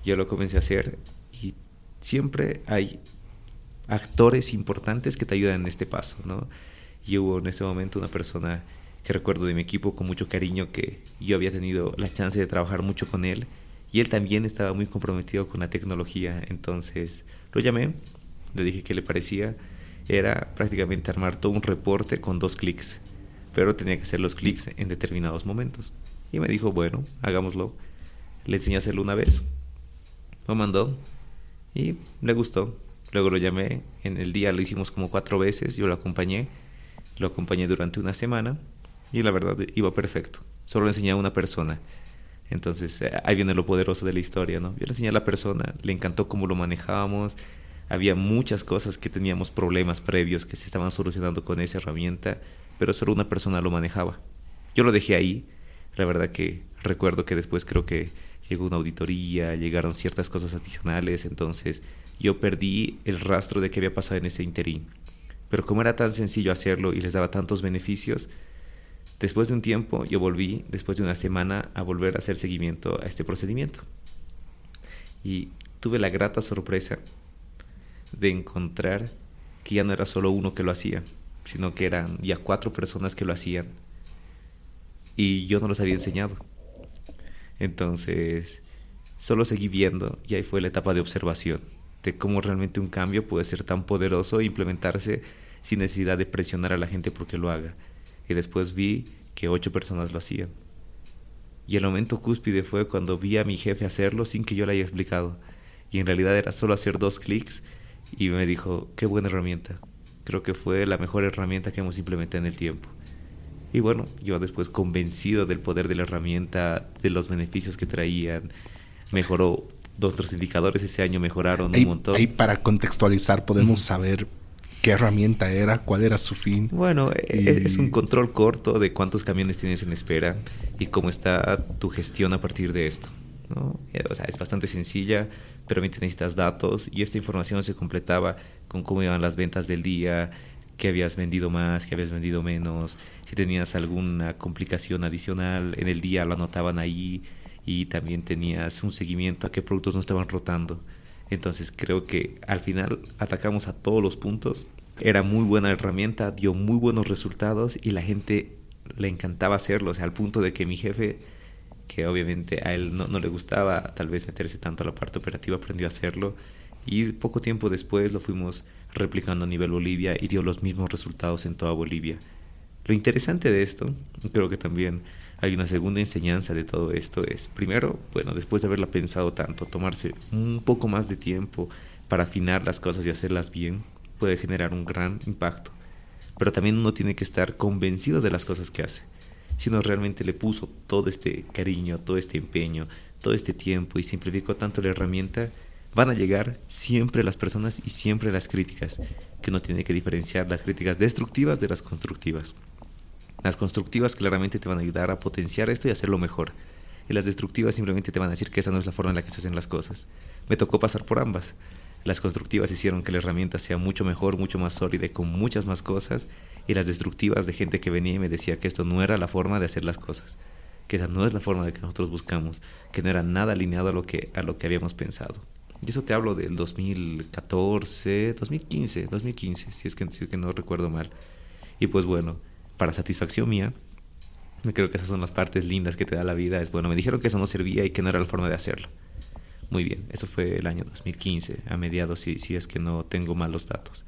yo lo comencé a hacer y siempre hay actores importantes que te ayudan en este paso, ¿no? Y hubo en ese momento una persona que recuerdo de mi equipo con mucho cariño que yo había tenido la chance de trabajar mucho con él y él también estaba muy comprometido con la tecnología, entonces lo llamé, le dije qué le parecía. Era prácticamente armar todo un reporte con dos clics, pero tenía que hacer los clics en determinados momentos. Y me dijo, bueno, hagámoslo. Le enseñé a hacerlo una vez, lo mandó y le gustó. Luego lo llamé, en el día lo hicimos como cuatro veces, yo lo acompañé, lo acompañé durante una semana y la verdad iba perfecto. Solo le enseñé a una persona entonces eh, ahí viene lo poderoso de la historia, ¿no? Yo le enseñé a la persona, le encantó cómo lo manejábamos, había muchas cosas que teníamos problemas previos que se estaban solucionando con esa herramienta, pero solo una persona lo manejaba. Yo lo dejé ahí, la verdad que recuerdo que después creo que llegó una auditoría, llegaron ciertas cosas adicionales, entonces yo perdí el rastro de qué había pasado en ese interín. Pero como era tan sencillo hacerlo y les daba tantos beneficios, Después de un tiempo, yo volví, después de una semana, a volver a hacer seguimiento a este procedimiento. Y tuve la grata sorpresa de encontrar que ya no era solo uno que lo hacía, sino que eran ya cuatro personas que lo hacían. Y yo no los había enseñado. Entonces, solo seguí viendo y ahí fue la etapa de observación de cómo realmente un cambio puede ser tan poderoso e implementarse sin necesidad de presionar a la gente porque lo haga y después vi que ocho personas lo hacían. Y el momento cúspide fue cuando vi a mi jefe hacerlo sin que yo le haya explicado. Y en realidad era solo hacer dos clics y me dijo, qué buena herramienta. Creo que fue la mejor herramienta que hemos implementado en el tiempo. Y bueno, yo después convencido del poder de la herramienta, de los beneficios que traían, mejoró dos, tres indicadores ese año mejoraron un montón. Ahí para contextualizar podemos saber qué herramienta era, cuál era su fin. Bueno, y... es un control corto de cuántos camiones tienes en espera y cómo está tu gestión a partir de esto. ¿no? O sea, es bastante sencilla, pero necesitas datos y esta información se completaba con cómo iban las ventas del día, qué habías vendido más, qué habías vendido menos, si tenías alguna complicación adicional en el día lo anotaban ahí y también tenías un seguimiento a qué productos no estaban rotando. Entonces creo que al final atacamos a todos los puntos. Era muy buena herramienta, dio muy buenos resultados y la gente le encantaba hacerlo. O sea, al punto de que mi jefe, que obviamente a él no, no le gustaba tal vez meterse tanto a la parte operativa, aprendió a hacerlo. Y poco tiempo después lo fuimos replicando a nivel Bolivia y dio los mismos resultados en toda Bolivia. Lo interesante de esto, creo que también hay una segunda enseñanza de todo esto es, primero, bueno, después de haberla pensado tanto, tomarse un poco más de tiempo para afinar las cosas y hacerlas bien, puede generar un gran impacto. pero también uno tiene que estar convencido de las cosas que hace. Si uno realmente le puso todo este cariño, todo este empeño, todo este tiempo y simplificó tanto la herramienta, van a llegar siempre las personas y siempre las críticas, que uno tiene que diferenciar las críticas destructivas de las constructivas. Las constructivas claramente te van a ayudar a potenciar esto y hacerlo mejor. Y las destructivas simplemente te van a decir que esa no es la forma en la que se hacen las cosas. Me tocó pasar por ambas. Las constructivas hicieron que la herramienta sea mucho mejor, mucho más sólida con muchas más cosas. Y las destructivas de gente que venía y me decía que esto no era la forma de hacer las cosas. Que esa no es la forma de que nosotros buscamos. Que no era nada alineado a lo que, a lo que habíamos pensado. Y eso te hablo del 2014, 2015, 2015, si es que, si es que no recuerdo mal. Y pues bueno, para satisfacción mía, creo que esas son las partes lindas que te da la vida. Es bueno, me dijeron que eso no servía y que no era la forma de hacerlo. Muy bien, eso fue el año 2015, a mediados, si, es que no tengo mal los datos.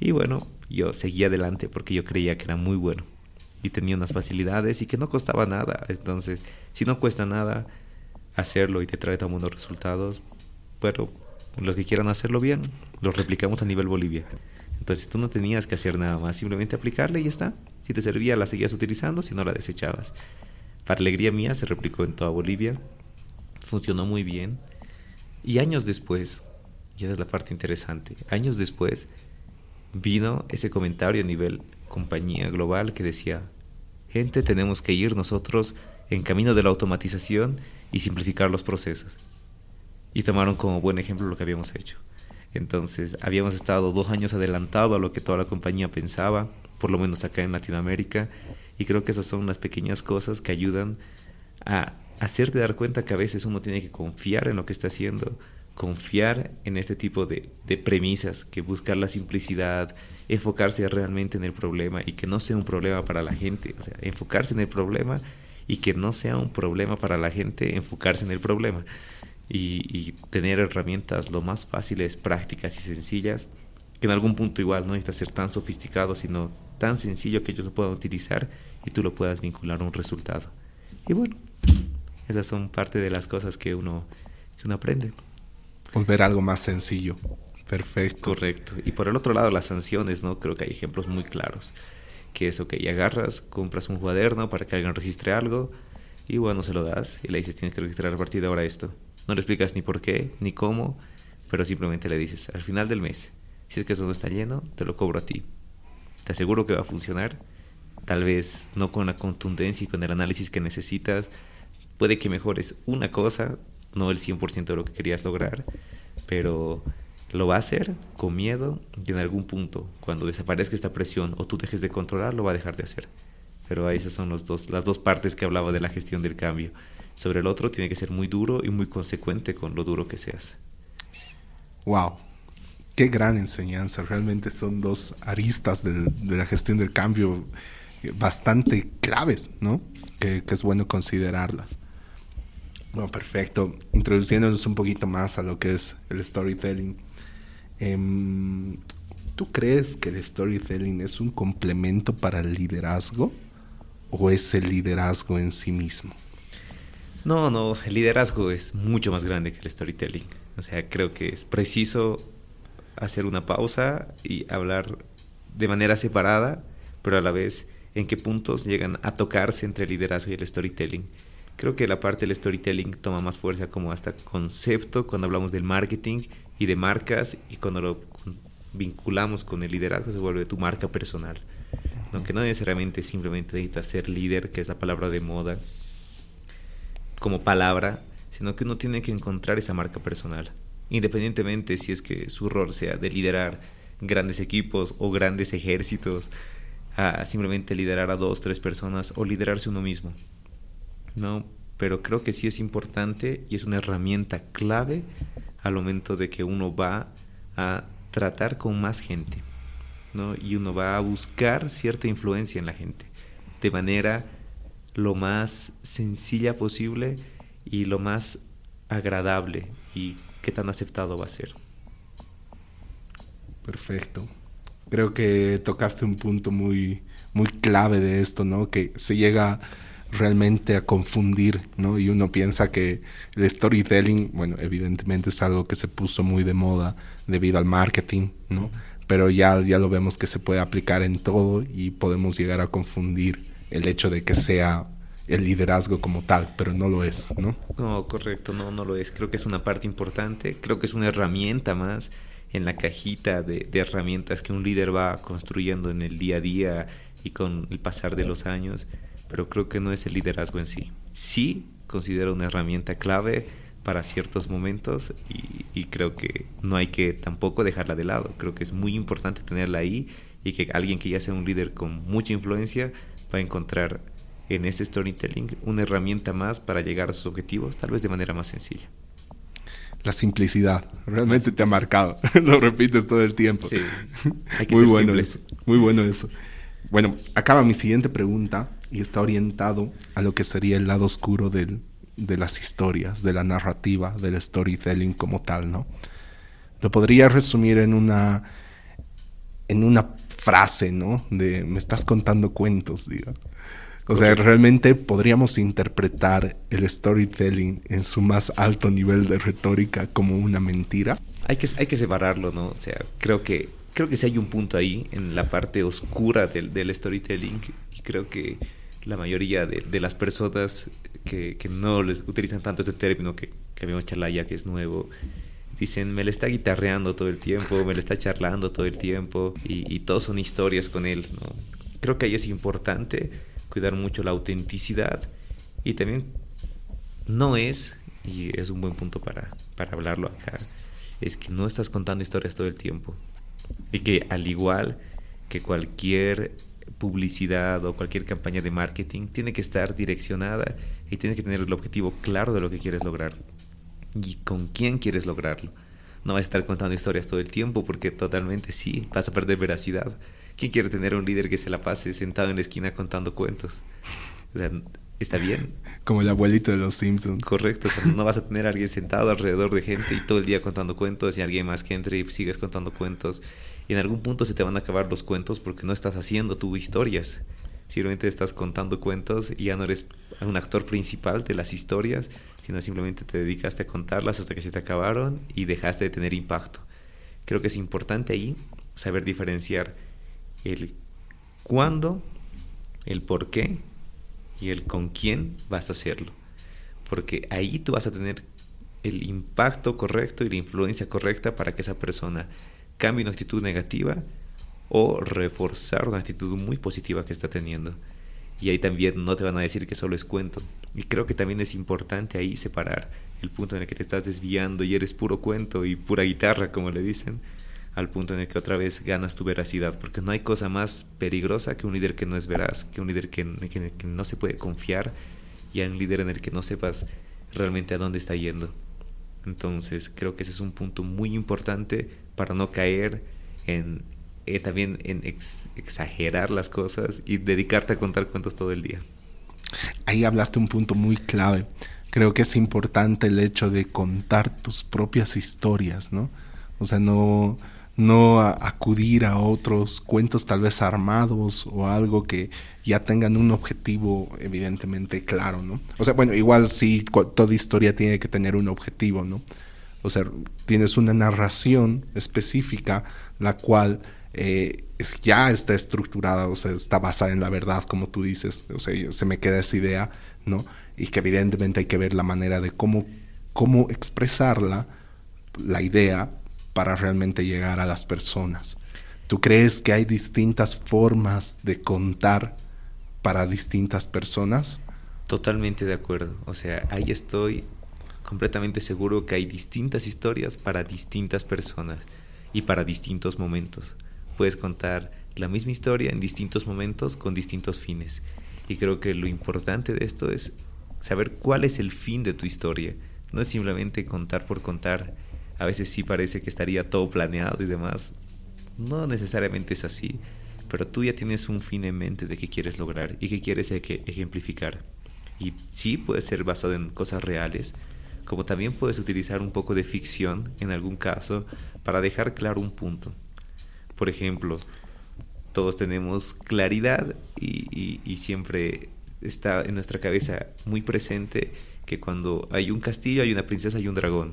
Y bueno, yo seguí adelante porque yo creía que era muy bueno y tenía unas facilidades y que no costaba nada. Entonces, si no cuesta nada hacerlo y te trae tan buenos resultados, pero los que quieran hacerlo bien, los replicamos a nivel Bolivia. Entonces tú no tenías que hacer nada más, simplemente aplicarle y ya está. Si te servía, la seguías utilizando, si no, la desechabas. Para alegría mía, se replicó en toda Bolivia. Funcionó muy bien. Y años después, y esa es la parte interesante, años después vino ese comentario a nivel compañía global que decía, gente, tenemos que ir nosotros en camino de la automatización y simplificar los procesos y tomaron como buen ejemplo lo que habíamos hecho. Entonces, habíamos estado dos años adelantado a lo que toda la compañía pensaba, por lo menos acá en Latinoamérica, y creo que esas son unas pequeñas cosas que ayudan a hacerte dar cuenta que a veces uno tiene que confiar en lo que está haciendo, confiar en este tipo de, de premisas, que buscar la simplicidad, enfocarse realmente en el problema y que no sea un problema para la gente, o sea, enfocarse en el problema y que no sea un problema para la gente enfocarse en el problema y, tener herramientas lo más fáciles, prácticas y sencillas, que en algún punto igual no necesita ser tan sofisticado, sino tan sencillo que ellos lo puedan utilizar y tú lo puedas vincular a un resultado. Y bueno, esas son parte de las cosas que uno, que uno aprende. Volver algo más sencillo. Perfecto. Correcto. Y por el otro lado, las sanciones, ¿no? Creo que hay ejemplos muy claros. Que es, ok, agarras, compras un cuaderno para que alguien registre algo y bueno, se lo das y le dices, tienes que registrar a partir de ahora esto. No le explicas ni por qué, ni cómo, pero simplemente le dices, al final del mes, si es que no está lleno, te lo cobro a ti. Te aseguro que va a funcionar, tal vez no con la contundencia y con el análisis que necesitas, puede que mejores una cosa, no el 100% de lo que querías lograr, pero lo va a hacer con miedo y en algún punto, cuando desaparezca esta presión o tú dejes de controlar, lo va a dejar de hacer. Pero esas son las dos partes que hablaba de la gestión del cambio sobre el otro tiene que ser muy duro y muy consecuente con lo duro que seas. Wow, qué gran enseñanza. Realmente son dos aristas de la gestión del cambio bastante claves, ¿no? Que, es bueno considerarlas. Bueno, perfecto. Introduciéndonos un poquito más a lo que es el storytelling. Em, ¿Tú crees que el storytelling es un complemento para el liderazgo o es el liderazgo en sí mismo? No, no, el liderazgo es mucho más grande que el storytelling. O sea, creo que es preciso hacer una pausa y hablar de manera separada, pero a la vez en qué puntos llegan a tocarse entre el liderazgo y el storytelling. Creo que la parte del storytelling toma más fuerza como hasta concepto cuando hablamos del marketing y de marcas y cuando lo vinculamos con el liderazgo se vuelve tu marca personal. Aunque no necesariamente simplemente necesitas ser líder, que es la palabra de moda, como palabra, sino que uno tiene que encontrar esa marca personal, independientemente si es que su rol sea de liderar grandes equipos o grandes ejércitos, a simplemente liderar a dos, tres personas o liderarse uno mismo. No, pero creo que sí es importante y es una herramienta clave al momento de que uno va a tratar con más gente, ¿no? Y uno va a buscar cierta influencia en la gente, de manera lo más sencilla posible y lo más agradable y qué tan aceptado va a ser. Perfecto. Creo que tocaste un punto muy, muy clave de esto, ¿no? Que se llega realmente a confundir, ¿no? Y uno piensa que el storytelling, bueno, evidentemente es algo que se puso muy de moda debido al marketing, ¿no? pero ya, ya lo vemos que se puede aplicar en todo y podemos llegar a confundir el hecho de que sea el liderazgo como tal, pero no lo es, ¿no? No, correcto, no, no lo es. Creo que es una parte importante, creo que es una herramienta más en la cajita de, herramientas que un líder va construyendo en el día a día y con el pasar de los años, pero creo que no es el liderazgo en sí. Sí considero una herramienta clave para ciertos momentos y, y, creo que no hay que tampoco dejarla de lado. Creo que es muy importante tenerla ahí y que alguien que ya sea un líder con mucha influencia va a encontrar en este storytelling una herramienta más para llegar a sus objetivos, tal vez de manera más sencilla. La simplicidad, realmente te ha marcado, lo repites todo el tiempo. Sí, hay que muy ser bueno simples. eso, muy bueno eso. Bueno, acaba mi siguiente pregunta y está orientado a lo que sería el lado oscuro del, de las historias, de la narrativa, del storytelling como tal, ¿no? Lo podría resumir en una en una frase, ¿no? De me estás contando cuentos, digo. O sea, realmente podríamos interpretar el storytelling en su más alto nivel de retórica como una mentira. Hay que, hay que separarlo, ¿no? O sea, creo que, creo que sí hay un punto ahí en la parte oscura del, del storytelling y creo que la mayoría de, de las personas que, que, no les utilizan tanto este término que, que habíamos charlado ya que es nuevo, dicen, me le está guitarreando todo el tiempo, me le está charlando todo el tiempo y, y todos son historias con él. Creo que ahí es importante cuidar mucho la autenticidad y también no es, y es un buen punto para, para hablarlo acá, es que no estás contando historias todo el tiempo. Y que al igual que cualquier publicidad o cualquier campaña de marketing, tiene que estar direccionada y tienes que tener el objetivo claro de lo que quieres lograr y con quién quieres lograrlo. No vas a estar contando historias todo el tiempo porque totalmente sí, vas a perder veracidad. ¿Quién quiere tener un líder que se la pase sentado en la esquina contando cuentos? O sea, está bien. Como el abuelito de los Simpsons. Correcto, o sea, no vas a tener a alguien sentado alrededor de gente y todo el día contando cuentos y alguien más que entre y sigues contando cuentos. Y en algún punto se te van a acabar los cuentos porque no estás haciendo tu historias. Simplemente estás contando cuentos y ya no eres un actor principal de las historias, sino simplemente te dedicaste a contarlas hasta que se te acabaron y dejaste de tener impacto. Creo que es importante ahí saber diferenciar el cuándo, el por qué y el con quién vas a hacerlo. Porque ahí tú vas a tener el impacto correcto y la influencia correcta para que esa persona cambie una actitud negativa o reforzar una actitud muy positiva que está teniendo. Y ahí también no te van a decir que solo es cuento. Y creo que también es importante ahí separar el punto en el que te estás desviando y eres puro cuento y pura guitarra, como le dicen, al punto en el que otra vez ganas tu veracidad, porque no hay cosa más peligrosa que un líder que no es veraz, que un líder que, que, que no se puede confiar y un líder en el que no sepas realmente a dónde está yendo. Entonces creo que ese es un punto muy importante para no caer en eh, también en ex exagerar las cosas y dedicarte a contar cuentos todo el día. Ahí hablaste un punto muy clave. Creo que es importante el hecho de contar tus propias historias, ¿no? O sea, no, no acudir a otros cuentos tal vez armados o algo que ya tengan un objetivo evidentemente claro, ¿no? O sea, bueno, igual sí, toda historia tiene que tener un objetivo, ¿no? O sea, tienes una narración específica, la cual eh, es, ya está estructurada, o sea, está basada en la verdad, como tú dices, o sea, se me queda esa idea, ¿no? Y que evidentemente hay que ver la manera de cómo, cómo expresarla, la idea, para realmente llegar a las personas. ¿Tú crees que hay distintas formas de contar para distintas personas? Totalmente de acuerdo. O sea, ahí estoy completamente seguro que hay distintas historias para distintas personas y para distintos momentos. Puedes contar la misma historia en distintos momentos con distintos fines. Y creo que lo importante de esto es saber cuál es el fin de tu historia. No es simplemente contar por contar a veces sí parece que estaría todo planeado y demás. No necesariamente es así, pero tú ya tienes un fin en mente de qué quieres lograr y qué quieres ejemplificar. Y sí puede ser basado en cosas reales, como también puedes utilizar un poco de ficción en algún caso para dejar claro un punto. Por ejemplo, todos tenemos claridad y, siempre está en nuestra cabeza muy presente que cuando hay un castillo hay una princesa y un dragón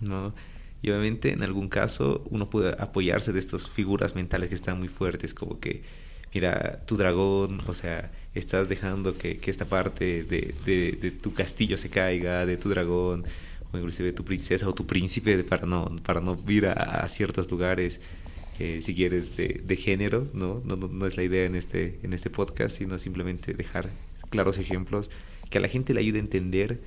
¿no? Y obviamente en algún caso uno puede apoyarse de estas figuras mentales que están muy fuertes, como que, mira, tu dragón, o sea, estás dejando que, que esta parte de, de, de, tu castillo se caiga, de tu dragón, o inclusive tu princesa o tu príncipe, para no, para no ir a ciertos lugares, eh, si quieres, de, de género, ¿no? No, ¿no? no es la idea en este, en este podcast, sino simplemente dejar claros ejemplos que a la gente le ayude a entender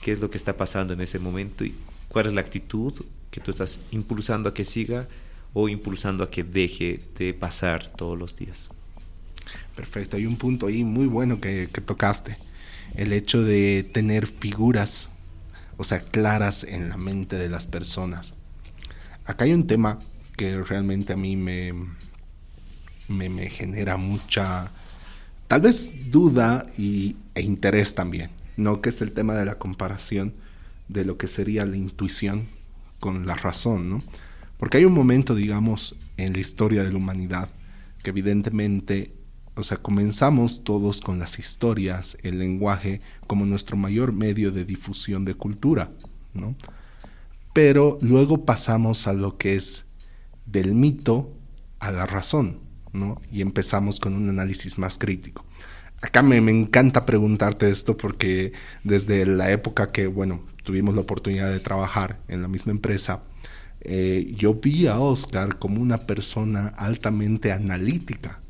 qué es lo que está pasando en ese momento y cuál es la actitud que tú estás impulsando a que siga o impulsando a que deje de pasar todos los días. Perfecto, hay un punto ahí muy bueno que, que tocaste, el hecho de tener figuras, o sea, claras en la mente de las personas. Acá hay un tema que realmente a mí me, me, genera mucha, tal vez duda y, e interés también, ¿no? Que es el tema de la comparación de lo que sería la intuición con la razón, ¿no? Porque hay un momento, digamos, en la historia de la humanidad que evidentemente, o sea, comenzamos todos con las historias, el lenguaje como nuestro mayor medio de difusión de cultura, ¿no? Pero luego pasamos a lo que es del mito a la razón, ¿no? Y empezamos con un análisis más crítico. Acá me, me encanta preguntarte esto porque desde la época que, bueno, tuvimos la oportunidad de trabajar en la misma empresa, eh, yo vi a Oscar como una persona altamente analítica.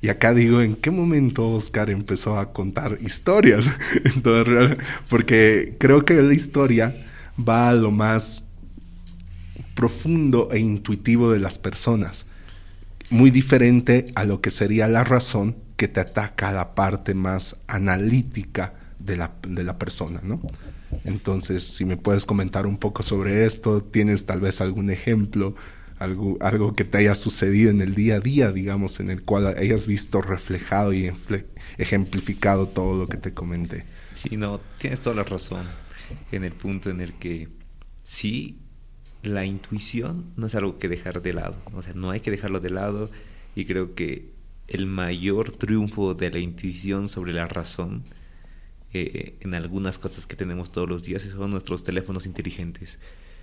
Y acá digo, ¿en qué momento Oscar empezó a contar historias? Entonces, porque creo que la historia va a lo más profundo e intuitivo de las personas. Muy diferente a lo que sería la razón que te ataca a la parte más analítica de la, de la persona, ¿no? Entonces, si me puedes comentar un poco sobre esto, tienes tal vez algún ejemplo, algo, algo que te haya sucedido en el día a día, digamos, en el cual hayas visto reflejado y ejemplificado todo lo que te comenté. Sí, no, tienes toda la razón en el punto en el que sí, la intuición no es algo que dejar de lado, o sea, no hay que dejarlo de lado y creo que el mayor triunfo de la intuición sobre la razón eh, en algunas cosas que tenemos todos los días son nuestros teléfonos inteligentes.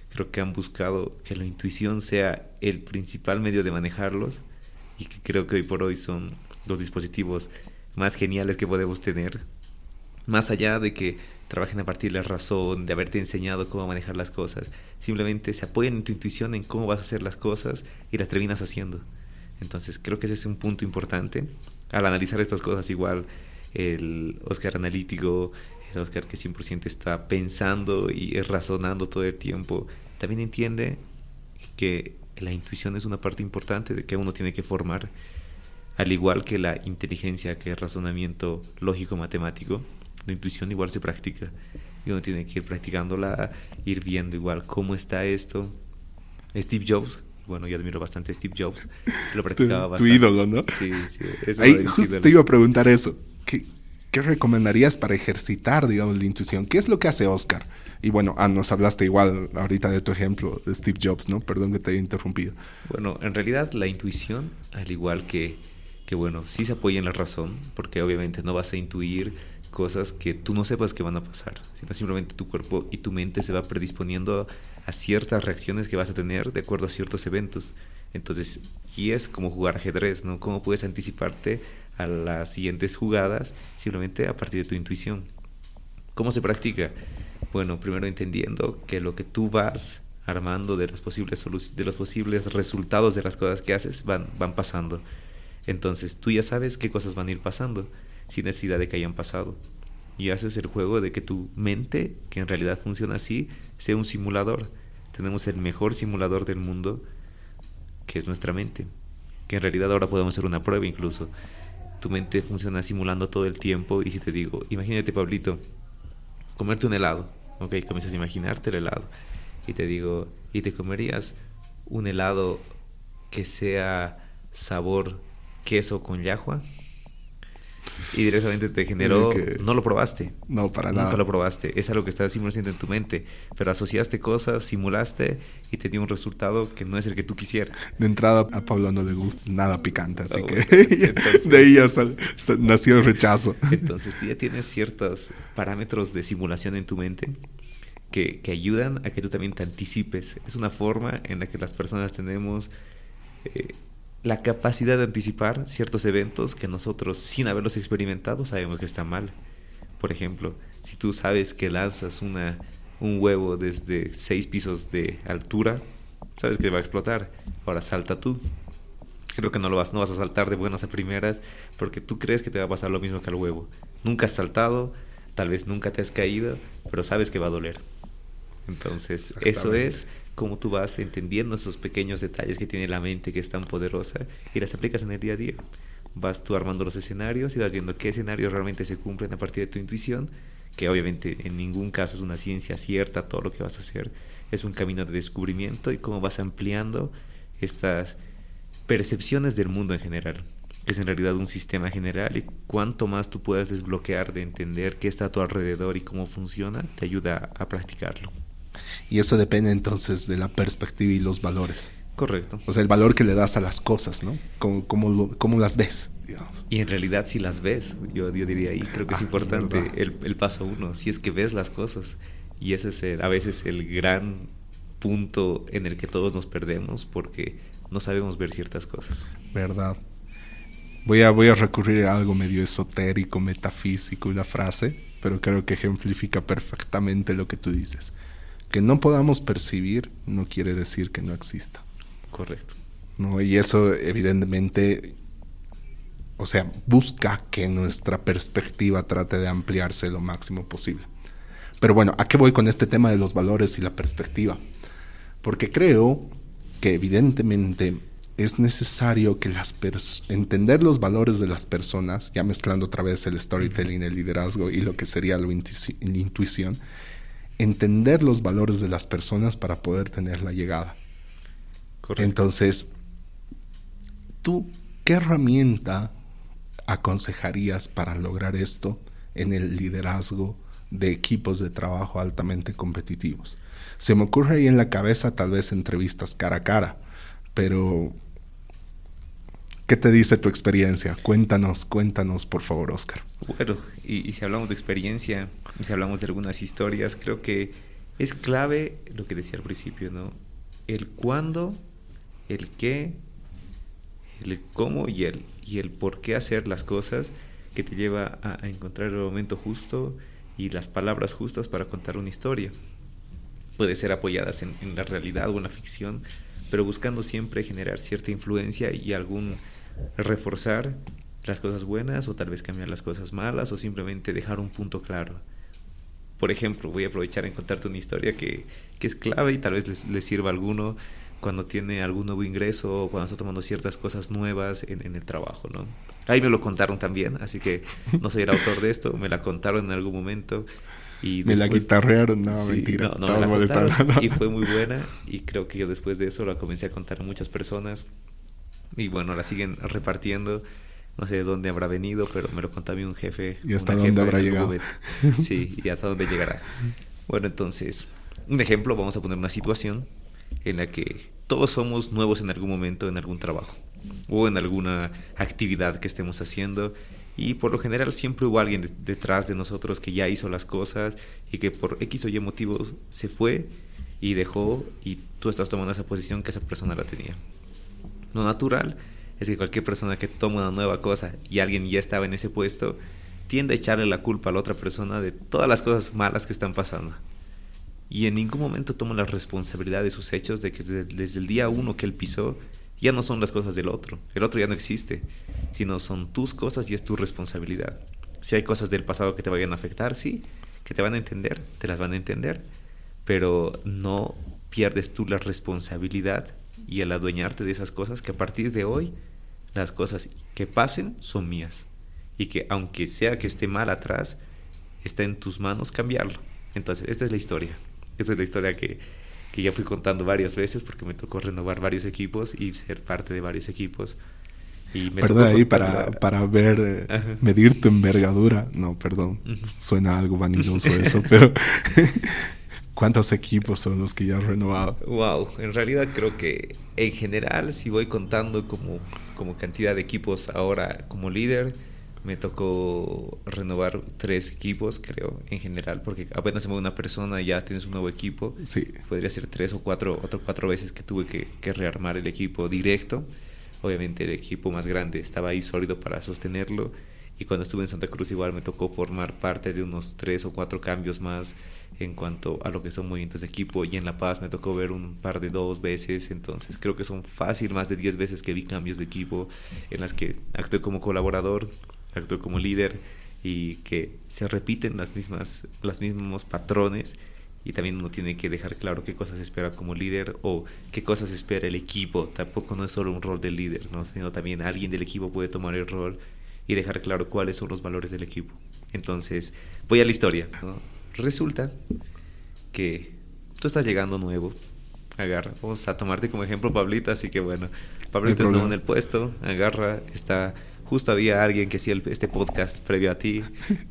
Creo que han buscado que la intuición sea el principal medio de manejarlos y que creo que hoy por hoy son los dispositivos más geniales que podemos tener. Más allá de que trabajen a partir de la razón, de haberte enseñado cómo manejar las cosas, simplemente se apoyan en tu intuición en cómo vas a hacer las cosas y las terminas haciendo. Entonces creo que ese es un punto importante. Al analizar estas cosas igual el Oscar analítico, el Oscar que 100% está pensando y razonando todo el tiempo, también entiende que la intuición es una parte importante de que uno tiene que formar, al igual que la inteligencia, que el razonamiento lógico-matemático, la intuición igual se practica y uno tiene que ir practicándola, ir viendo igual cómo está esto. Steve Jobs, bueno, yo admiro bastante a Steve Jobs, lo practicaba tu, bastante. Tu ídolo, ¿no? Sí, sí. Ahí justo te iba a preguntar eso. ¿Qué, ¿Qué, recomendarías para ejercitar, digamos, la intuición? ¿Qué es lo que hace Oscar? Y bueno, ah, nos hablaste igual ahorita de tu ejemplo de Steve Jobs, ¿no? Perdón que te haya interrumpido. Bueno, en realidad la intuición, al igual que, que bueno, sí se apoya en la razón, porque obviamente no vas a intuir cosas que tú no sepas que van a pasar, sino simplemente tu cuerpo y tu mente se va predisponiendo a ciertas reacciones que vas a tener de acuerdo a ciertos eventos. Entonces, y es como jugar ajedrez, ¿no? ¿Cómo puedes anticiparte a las siguientes jugadas simplemente a partir de tu intuición? ¿Cómo se practica? Bueno, primero entendiendo que lo que tú vas armando de los posibles de los posibles resultados de las cosas que haces van van pasando. Entonces, tú ya sabes qué cosas van a ir pasando sin necesidad de que hayan pasado. Y haces el juego de que tu mente, que en realidad funciona así, sea un simulador. Tenemos el mejor simulador del mundo, que es nuestra mente. Que en realidad ahora podemos hacer una prueba incluso. Tu mente funciona simulando todo el tiempo y si te digo, imagínate Pablito, comerte un helado, ok, comienzas a imaginarte el helado y te digo, ¿y te comerías un helado que sea sabor queso con yahua? Y directamente te generó, que... no lo probaste. No, para Nunca nada. Nunca lo probaste. Es algo que está 100% en tu mente. Pero asociaste cosas, simulaste y te dio un resultado que no es el que tú quisieras. De entrada, a Pablo no le gusta nada picante, así oh, que entonces, de ahí ya sal, sal, nació el rechazo. Entonces tú ya tienes ciertos parámetros de simulación en tu mente que, que, ayudan a que tú también te anticipes. Es una forma en la que las personas tenemos eh, la capacidad de anticipar ciertos eventos que nosotros, sin haberlos experimentado, sabemos que está mal. Por ejemplo, si tú sabes que lanzas una, un huevo desde seis pisos de altura, sabes que va a explotar. Ahora salta tú. Creo que no lo vas, no vas a saltar de buenas a primeras porque tú crees que te va a pasar lo mismo que al huevo. Nunca has saltado, tal vez nunca te has caído, pero sabes que va a doler. Entonces, eso es como tú vas entendiendo esos pequeños detalles que tiene la mente que es tan poderosa y las aplicas en el día a día. Vas tú armando los escenarios y vas viendo qué escenarios realmente se cumplen a partir de tu intuición, que obviamente en ningún caso es una ciencia cierta todo lo que vas a hacer, es un camino de descubrimiento y cómo vas ampliando estas percepciones del mundo en general, que es en realidad un sistema general y cuanto más tú puedas desbloquear de entender qué está a tu alrededor y cómo funciona, te ayuda a practicarlo. Y eso depende entonces de la perspectiva y los valores. Correcto. O sea, el valor que le das a las cosas, ¿no? Cómo, cómo, las ves, digamos. Y en realidad si las ves, yo, yo diría ahí, creo que es ah, importante el, el, paso uno, si es que ves las cosas. Y ese es a veces el gran punto en el que todos nos perdemos porque no sabemos ver ciertas cosas. Verdad. Voy a, voy a recurrir a algo medio esotérico, metafísico, una frase, pero creo que ejemplifica perfectamente lo que tú dices. Que no podamos percibir no quiere decir que no exista. Correcto. ¿No? Y eso evidentemente, o sea, busca que nuestra perspectiva trate de ampliarse lo máximo posible. Pero bueno, ¿a qué voy con este tema de los valores y la perspectiva? Porque creo que evidentemente es necesario que las entender los valores de las personas, ya mezclando otra vez el storytelling, el liderazgo y lo que sería la intuición, entender los valores de las personas para poder tener la llegada. Entonces, ¿tú qué herramienta aconsejarías para lograr esto en el liderazgo de equipos de trabajo altamente competitivos? Se me ocurre ahí en la cabeza tal vez entrevistas cara a cara, pero ¿Qué te dice tu experiencia? Cuéntanos, cuéntanos, por favor, Oscar. Bueno, y, si hablamos de experiencia, y si hablamos de algunas historias, creo que es clave lo que decía al principio, ¿no? El cuándo, el qué, el cómo y el, y el por qué hacer las cosas que te lleva a, encontrar el momento justo y las palabras justas para contar una historia. Puede ser apoyadas en, en la realidad o en la ficción, pero buscando siempre generar cierta influencia y algún reforzar las cosas buenas o tal vez cambiar las cosas malas o simplemente dejar un punto claro. Por ejemplo, voy a aprovechar en contarte una historia que, que es clave y tal vez les, sirva a alguno cuando tiene algún nuevo ingreso o cuando está tomando ciertas cosas nuevas en, en, el trabajo, ¿no? Ahí me lo contaron también, así que no soy el autor de esto, me la contaron en algún momento. Y me la guitarrearon, no, mentira. No, no me la y fue muy buena y creo que yo después de eso la comencé a contar a muchas personas y bueno, la siguen repartiendo. No sé de dónde habrá venido, pero me lo contó a mí un jefe. ¿Y hasta dónde habrá llegado? Sí, y hasta dónde llegará. Bueno, entonces, un ejemplo, vamos a poner una situación en la que todos somos nuevos en algún momento en algún trabajo o en alguna actividad que estemos haciendo y por lo general siempre hubo alguien detrás de nosotros que ya hizo las cosas y que por X o Y motivos se fue y dejó y tú estás tomando esa posición que esa persona la tenía. Lo natural es que cualquier persona que toma una nueva cosa y alguien ya estaba en ese puesto, tiende a echarle la culpa a la otra persona de todas las cosas malas que están pasando. Y en ningún momento toma la responsabilidad de sus hechos, de que desde, el día uno que él pisó, ya no son las cosas del otro. El otro ya no existe, sino son tus cosas y es tu responsabilidad. Si hay cosas del pasado que te vayan a afectar, sí, que te van a entender, te las van a entender, pero no pierdes tú la responsabilidad y el adueñarte de esas cosas que a partir de hoy las cosas que pasen son mías y que aunque sea que esté mal atrás, está en tus manos cambiarlo. Entonces, esta es la historia. Esta es la historia que, que ya fui contando varias veces porque me tocó renovar varios equipos y ser parte de varios equipos. Y perdón, ahí para, para ver, eh, medir tu envergadura. No, perdón, suena algo vanidoso eso, pero ¿Cuántos equipos son los que ya han renovado? Wow, en realidad creo que en general, si voy contando como, como cantidad de equipos ahora como líder, me tocó renovar tres equipos, creo, en general, porque apenas se mueve una persona y ya tienes un nuevo equipo. Sí. Podría ser tres o cuatro, otro cuatro veces que tuve que, que rearmar el equipo directo. Obviamente el equipo más grande estaba ahí sólido para sostenerlo. Y cuando estuve en Santa Cruz igual me tocó formar parte de unos tres o cuatro cambios más en cuanto a lo que son movimientos de equipo. Y en La Paz me tocó ver un par de dos veces. Entonces creo que son fácil más de diez veces que vi cambios de equipo en las que actué como colaborador, actué como líder y que se repiten las mismas, los mismos patrones y también uno tiene que dejar claro qué cosas espera como líder o qué cosas espera el equipo. Tampoco no es solo un rol del líder, ¿no? sino también alguien del equipo puede tomar el rol y dejar claro cuáles son los valores del equipo. Entonces, voy a la historia. Resulta que tú estás llegando nuevo. Agarra, vamos a tomarte como ejemplo Pablito, así que bueno, Pablito no está en el puesto, agarra, está justo había alguien que hacía este podcast previo a ti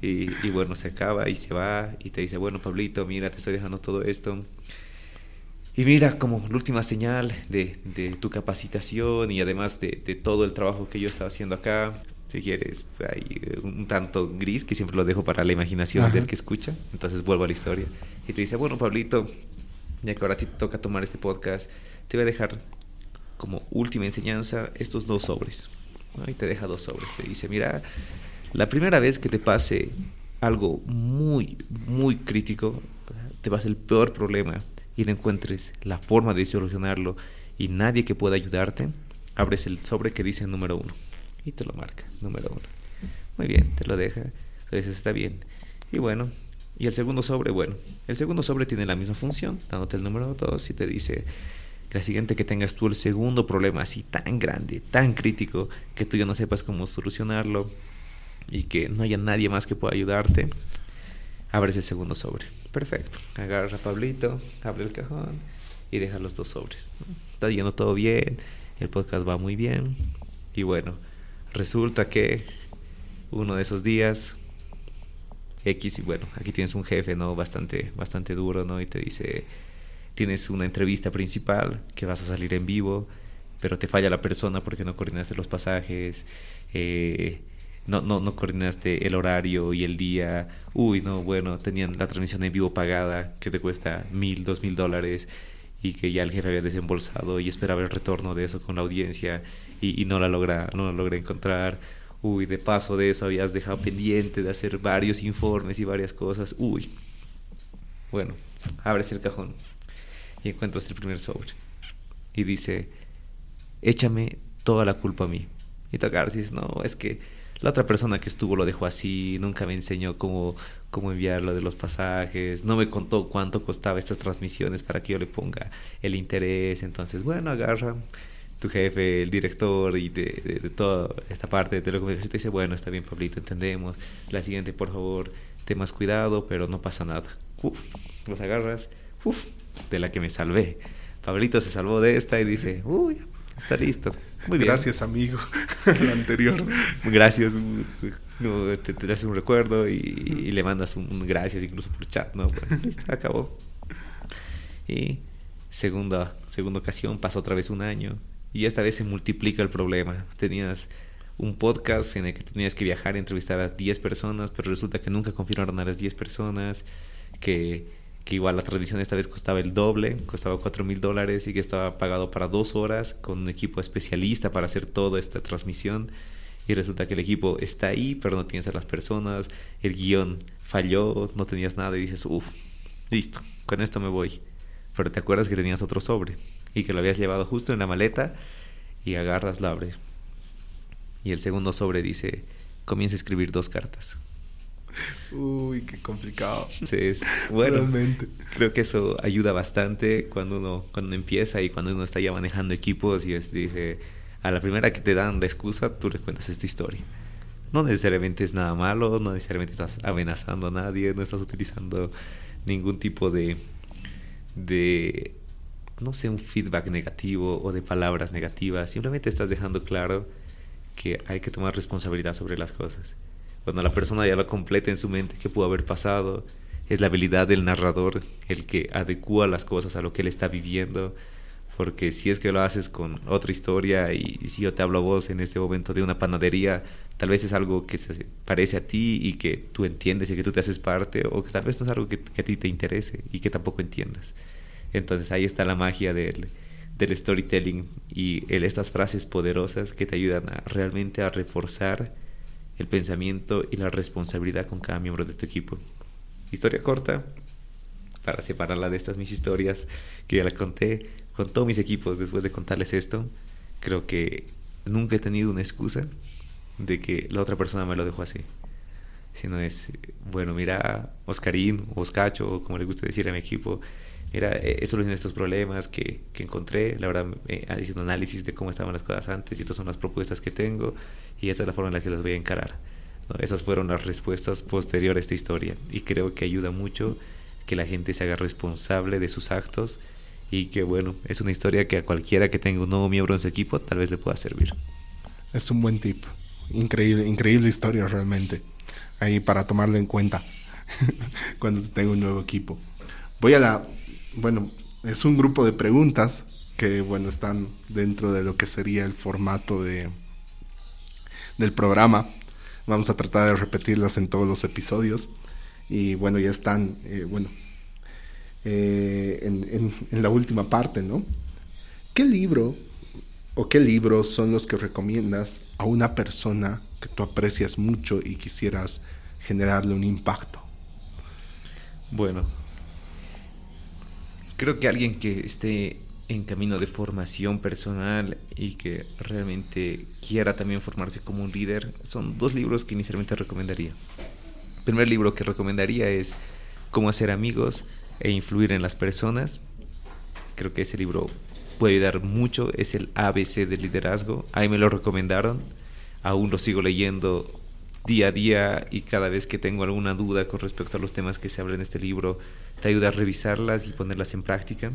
y, y, bueno, se acaba y se va y te dice, bueno, Pablito, mira, te estoy dejando todo esto. Y mira, como la última señal de, de tu capacitación y además de, de, todo el trabajo que yo estaba haciendo acá, si quieres, hay un tanto gris que siempre lo dejo para la imaginación Ajá. del que escucha. Entonces vuelvo a la historia. Y te dice, bueno, Pablito, ya que ahora te toca tomar este podcast, te voy a dejar como última enseñanza estos dos sobres. ¿no? Y te deja dos sobres. Te dice, mira, la primera vez que te pase algo muy, muy crítico, te pase el peor problema y no encuentres la forma de solucionarlo y nadie que pueda ayudarte, abres el sobre que dice número uno y te lo marca, número uno. Muy bien, te lo deja. Entonces está bien. Y bueno, y el segundo sobre, bueno, el segundo sobre tiene la misma función, dándote el número dos y te dice, la siguiente que tengas tú el segundo problema así tan grande, tan crítico, que tú ya no sepas cómo solucionarlo y que no haya nadie más que pueda ayudarte, abres el segundo sobre. Perfecto. Agarra a Pablito, abre el cajón y deja los dos sobres. Está yendo todo bien, el podcast va muy bien. Y bueno, resulta que uno de esos días X y bueno, aquí tienes un jefe, ¿no? Bastante bastante duro, ¿no? Y te dice, tienes una entrevista principal que vas a salir en vivo, pero te falla la persona porque no coordinaste los pasajes, eh, no, no, no coordinaste el horario y el día. Uy, no, bueno, tenían la transmisión en vivo pagada que te cuesta mil, dos mil dólares y que ya el jefe había desembolsado y esperaba el retorno de eso con la audiencia y, y no la logra, no la logra encontrar. Uy, de paso de eso habías dejado pendiente de hacer varios informes y varias cosas. Uy. Bueno, abres el cajón y encuentras el primer sobre. Y dice, échame toda la culpa a mí. Y y dices, no, es que la otra persona que estuvo lo dejó así, nunca me enseñó cómo, cómo enviar lo de los pasajes, no me contó cuánto costaba estas transmisiones para que yo le ponga el interés. Entonces, bueno, agarra tu jefe, el director y de, de, de toda esta parte de telecomunicaciones te dice, bueno, está bien, Pablito, entendemos. La siguiente, por favor, ten más cuidado, pero no pasa nada. Uf, los agarras, uf, de la que me salvé. Pablito se salvó de esta y dice, uy, está listo. Muy bien. Gracias, amigo. Lo anterior. Gracias. No, te, te hace un recuerdo y, y, le mandas un, un, gracias incluso por chat. No, bueno, listo, acabó. Y segunda, segunda ocasión, pasa otra vez un año y esta vez se multiplica el problema. Tenías un podcast en el que tenías que viajar y entrevistar a 10 personas, pero resulta que nunca confirmaron a las 10 personas, que, que igual la transmisión esta vez costaba el doble, costaba 4 mil dólares y que estaba pagado para dos horas con un equipo especialista para hacer toda esta transmisión. Y resulta que el equipo está ahí, pero no tienes a las personas, el guion falló, no tenías nada y dices, uff, listo, con esto me voy. Pero te acuerdas que tenías otro sobre y que lo habías llevado justo en la maleta y agarras, lo abres. Y el segundo sobre dice, comienza a escribir dos cartas. Uy, qué complicado. Sí, es, bueno, Realmente. creo que eso ayuda bastante cuando uno, cuando empieza y cuando uno está ya manejando equipos y es, dice, a la primera que te dan la excusa, tú le cuentas esta historia. No necesariamente es nada malo, no necesariamente estás amenazando a nadie, no estás utilizando ningún tipo de, de no sé, un feedback negativo o de palabras negativas. Simplemente estás dejando claro que hay que tomar responsabilidad sobre las cosas. Cuando la persona ya lo completa en su mente qué pudo haber pasado, es la habilidad del narrador el que adecua las cosas a lo que él está viviendo. porque si es que lo haces con otra historia y, si yo te hablo a vos en este momento de una panadería, tal vez es algo que se parece a ti y que tú entiendes y que tú te haces parte, o que tal vez no es algo que, a ti te interese y que tampoco entiendas. Entonces ahí está la magia del, del storytelling y el, estas frases poderosas que te ayudan realmente a reforzar el pensamiento y la responsabilidad con cada miembro de tu equipo. Historia corta, para separarla de estas mis historias que ya las conté con todos mis equipos después de contarles esto. Creo que nunca he tenido una excusa de que la otra persona me lo dejó así. Sino es, bueno, mira, Oscarín, Oscacho, como le gusta decir a mi equipo, mira, he solucionado estos problemas que, que encontré. La verdad, hecho un análisis de cómo estaban las cosas antes y estas son las propuestas que tengo y esta es la forma en la que las voy a encarar. Esas fueron las respuestas posteriores a esta historia y creo que ayuda mucho que la gente se haga responsable de sus actos y que bueno, es una historia que a cualquiera que tenga un nuevo miembro en su equipo tal vez le pueda servir. Es un buen tip. Increíble, increíble historia realmente. Ahí para tomarlo en cuenta cuando se tenga un nuevo equipo. Voy a la, bueno, es un grupo de preguntas que bueno, están dentro de lo que sería el formato de del programa. Vamos a tratar de repetirlas en todos los episodios. Y bueno, ya están, eh, bueno, eh, en, la última parte, ¿no? ¿Qué libro o qué libros son los que recomiendas a una persona que tú aprecias mucho y quisieras generarle un impacto? Bueno, creo que alguien que esté en camino de formación personal y que realmente quiera también formarse como un líder, son dos libros que inicialmente recomendaría. El primer libro que recomendaría es Cómo hacer amigos e influir en las personas. Creo que ese libro puede ayudar mucho. Es el ABC del liderazgo. Ahí me lo recomendaron. Aún lo sigo leyendo día a día y cada vez que tengo alguna duda con respecto a los temas que se hablan en este libro, te ayuda a revisarlas y ponerlas en práctica.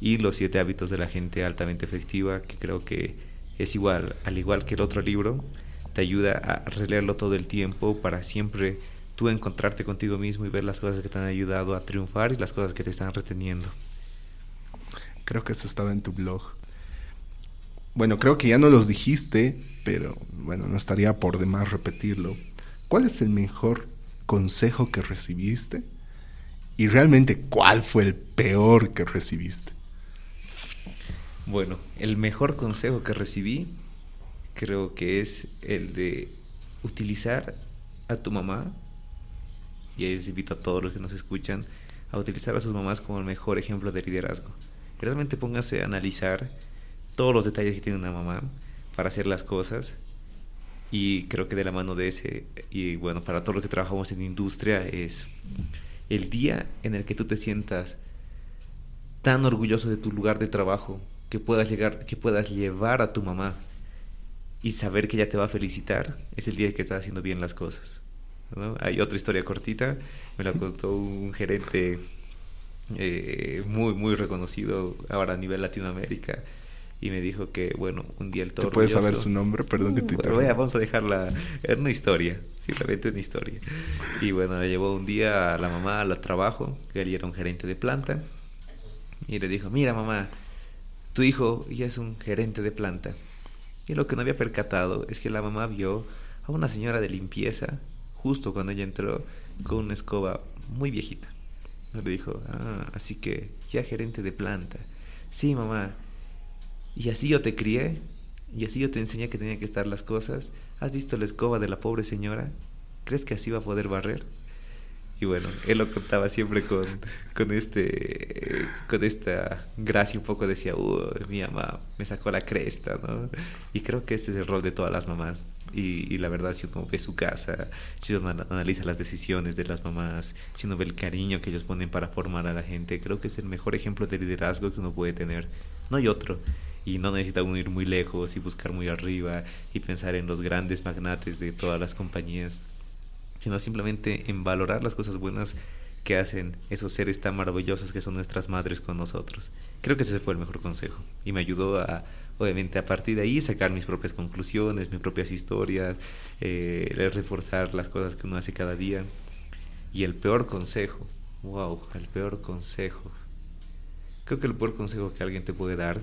Y Los siete hábitos de la gente altamente efectiva, que creo que es igual, al igual que el otro libro, te ayuda a releerlo todo el tiempo para siempre tú encontrarte contigo mismo y ver las cosas que te han ayudado a triunfar y las cosas que te están reteniendo. Creo que eso estaba en tu blog. Bueno, creo que ya no los dijiste, pero bueno, no estaría por demás repetirlo. ¿Cuál es el mejor consejo que recibiste? Y realmente, ¿cuál fue el peor que recibiste? Bueno, el mejor consejo que recibí creo que es el de utilizar a tu mamá y les invito a todos los que nos escuchan a utilizar a sus mamás como el mejor ejemplo de liderazgo. Realmente póngase a analizar todos los detalles que tiene una mamá para hacer las cosas. Y creo que de la mano de ese y bueno para todos los que trabajamos en industria es el día en el que tú te sientas tan orgulloso de tu lugar de trabajo que puedas llegar que puedas llevar a tu mamá y saber que ella te va a felicitar es el día que estás haciendo bien las cosas hay otra historia cortita, me la contó un gerente eh, muy, muy reconocido ahora a nivel Latinoamérica y me dijo que, bueno, un día el toro... puedes saber su nombre? Perdón que te uh, bueno, Vamos a dejarla... Es una historia, simplemente una historia. Y bueno, le llevó un día a la mamá al trabajo, que él era un gerente de planta, y le dijo, mira mamá, tu hijo ya es un gerente de planta. Y lo que no había percatado es que la mamá vio a una señora de limpieza justo cuando ella entró con una escoba muy viejita. Le dijo, ah, así que ya gerente de planta. Sí, mamá. Y así yo te crié, y así yo te enseñé que tenían que estar las cosas. ¿Has visto la escoba de la pobre señora? ¿Crees que así va a poder barrer? Y bueno, él lo contaba siempre con, con, este, con esta gracia un poco, decía, mi mamá me sacó la cresta, ¿no? Y creo que ese es el rol de todas las mamás. Y, y, la verdad, si uno ve su casa, si uno analiza las decisiones de las mamás, si uno ve el cariño que ellos ponen para formar a la gente, creo que es el mejor ejemplo de liderazgo que uno puede tener. No hay otro. Y no necesita uno ir muy lejos y buscar muy arriba y pensar en los grandes magnates de todas las compañías sino simplemente en valorar las cosas buenas que hacen esos seres tan maravillosos que son nuestras madres con nosotros. Creo que ese fue el mejor consejo y me ayudó a, obviamente, a partir de ahí sacar mis propias conclusiones, mis propias historias, eh, reforzar las cosas que uno hace cada día. Y el peor consejo, wow, el peor consejo. creo que el peor consejo que alguien te puede dar,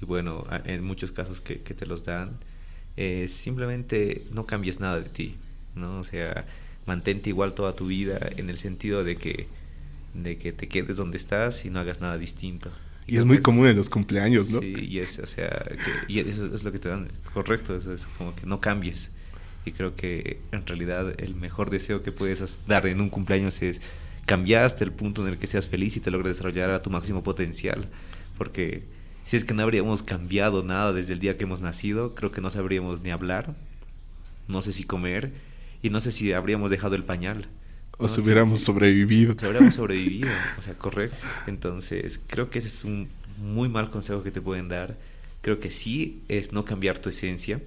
y bueno, en muchos casos que, que te los dan, es simplemente no cambies nada de ti, ¿no? O sea, mantente igual toda tu vida en el sentido de que, de que te quedes donde estás y no hagas nada distinto. Y, es muy común en los cumpleaños, ¿no? Sí, y es, o sea, que, y eso es lo que te dan, correcto, eso es como que no cambies. Y creo que en realidad el mejor deseo que puedes dar en un cumpleaños es cambiar hasta el punto en el que seas feliz y te logres desarrollar a tu máximo potencial. Porque si es que no habríamos cambiado nada desde el día que hemos nacido, creo que no sabríamos ni hablar, no sé si comer y no sé si habríamos dejado el pañal. O si hubiéramos sobrevivido. Si hubiéramos sobrevivido, o sea, correcto. Entonces, creo que ese es un muy mal consejo que te pueden dar. Creo que sí es no cambiar tu esencia,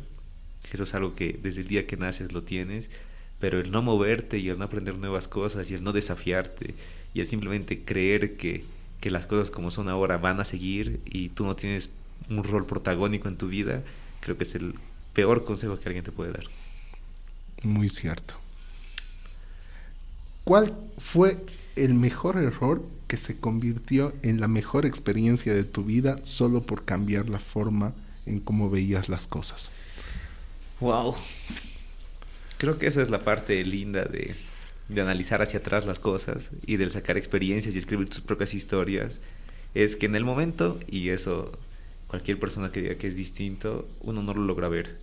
que eso es algo que desde el día que naces lo tienes, pero el no moverte y el no aprender nuevas cosas y el no desafiarte y el simplemente creer que, que las cosas como son ahora van a seguir y tú no tienes un rol protagónico en tu vida, creo que es el peor consejo que alguien te puede dar. Muy cierto. ¿Cuál fue el mejor error que se convirtió en la mejor experiencia de tu vida solo por cambiar la forma en cómo veías las cosas? Wow. Creo que esa es la parte linda de, de analizar hacia atrás las cosas y de sacar experiencias y escribir tus propias historias. Es que en el momento, y eso cualquier persona que diga que es distinto, uno no lo logra ver.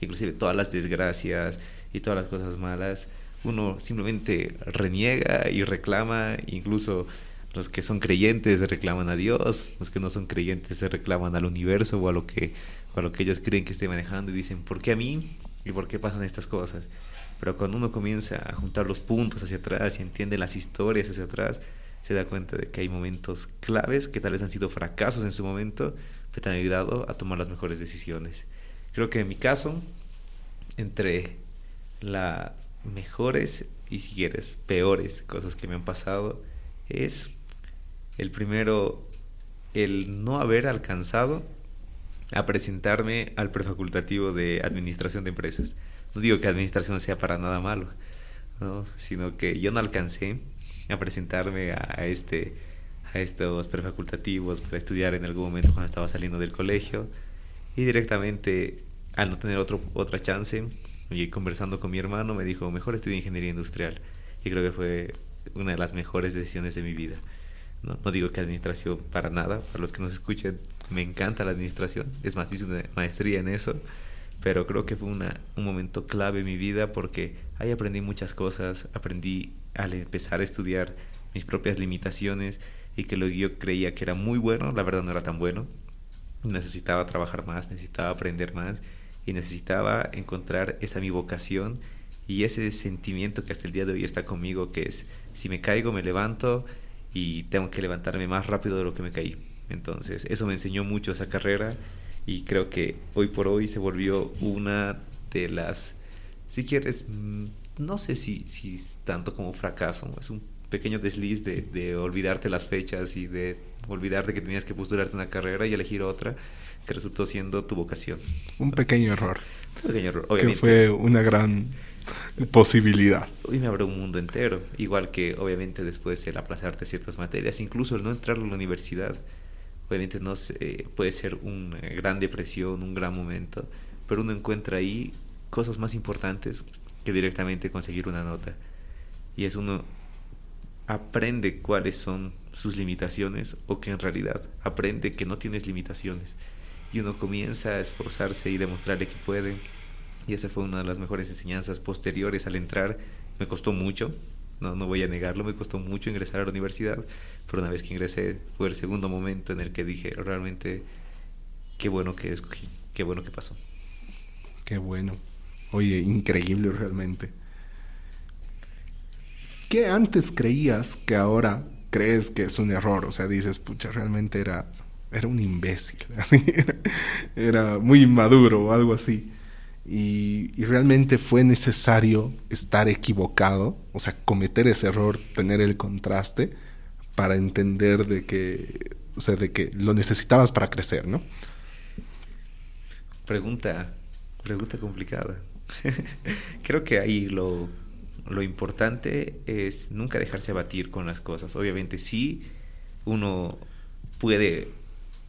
Inclusive todas las desgracias y todas las cosas malas uno simplemente reniega y reclama, incluso los que son creyentes reclaman a Dios, los que no son creyentes se reclaman al universo o a lo que, a lo que ellos creen que esté manejando y dicen, ¿por qué a mí? ¿Y por qué pasan estas cosas? Pero cuando uno comienza a juntar los puntos hacia atrás y entiende las historias hacia atrás, se da cuenta de que hay momentos claves que tal vez han sido fracasos en su momento, pero te han ayudado a tomar las mejores decisiones. Creo que en mi caso, entre la mejores y si quieres peores cosas que me han pasado es el primero el no haber alcanzado a presentarme al prefacultativo de administración de empresas. No digo que administración sea para nada malo, ¿no? sino que yo no alcancé a presentarme a, este a estos prefacultativos para estudiar en algún momento cuando estaba saliendo del colegio y directamente al no tener otro, otra chance y conversando con mi hermano me dijo, mejor estudia ingeniería industrial. Y creo que fue una de las mejores decisiones de mi vida. No, no digo que administración para nada, para los que nos escuchen, me encanta la administración. Es más, hice una maestría en eso. Pero creo que fue una, un momento clave en mi vida porque ahí aprendí muchas cosas. Aprendí al empezar a estudiar mis propias limitaciones y que lo que yo creía que era muy bueno, la verdad no era tan bueno. Necesitaba trabajar más, necesitaba aprender más y necesitaba encontrar esa mi vocación y ese sentimiento que hasta el día de hoy está conmigo, que es si me caigo me levanto y tengo que levantarme más rápido de lo que me caí. Entonces, eso me enseñó mucho esa carrera y creo que hoy por hoy se volvió una de las, si quieres, mm, no sé si, si tanto como fracaso, es un pequeño desliz de, de olvidarte las fechas y de olvidarte que tenías que postularte una carrera y elegir otra que resultó siendo tu vocación. Un pequeño error. Un pequeño error, obviamente. Que fue una gran posibilidad. Hoy me abrió un mundo entero, igual que obviamente después el aplazarte ciertas materias, incluso el no entrar a la universidad. Obviamente no puede ser una gran depresión, un gran momento, pero uno encuentra ahí cosas más importantes que directamente conseguir una nota. Y es uno aprende cuáles son sus limitaciones o que en realidad aprende que no tienes limitaciones y uno comienza a esforzarse y demostrarle que puede. Y esa fue una de las mejores enseñanzas posteriores al entrar. Me costó mucho, no, no voy a negarlo, me costó mucho ingresar a la universidad, pero una vez que ingresé fue el segundo momento en el que dije, realmente, qué bueno que escogí, qué bueno que pasó. Qué bueno. Oye, increíble realmente. ¿Qué antes creías que ahora crees que es un error? O sea, dices, pucha, realmente era era un imbécil, era, muy inmaduro o algo así. Y, realmente fue necesario estar equivocado, o sea, cometer ese error, tener el contraste para entender de que, o sea, de que lo necesitabas para crecer, ¿no? Pregunta, pregunta complicada. Creo que ahí lo, lo importante es nunca dejarse abatir con las cosas. Obviamente sí uno puede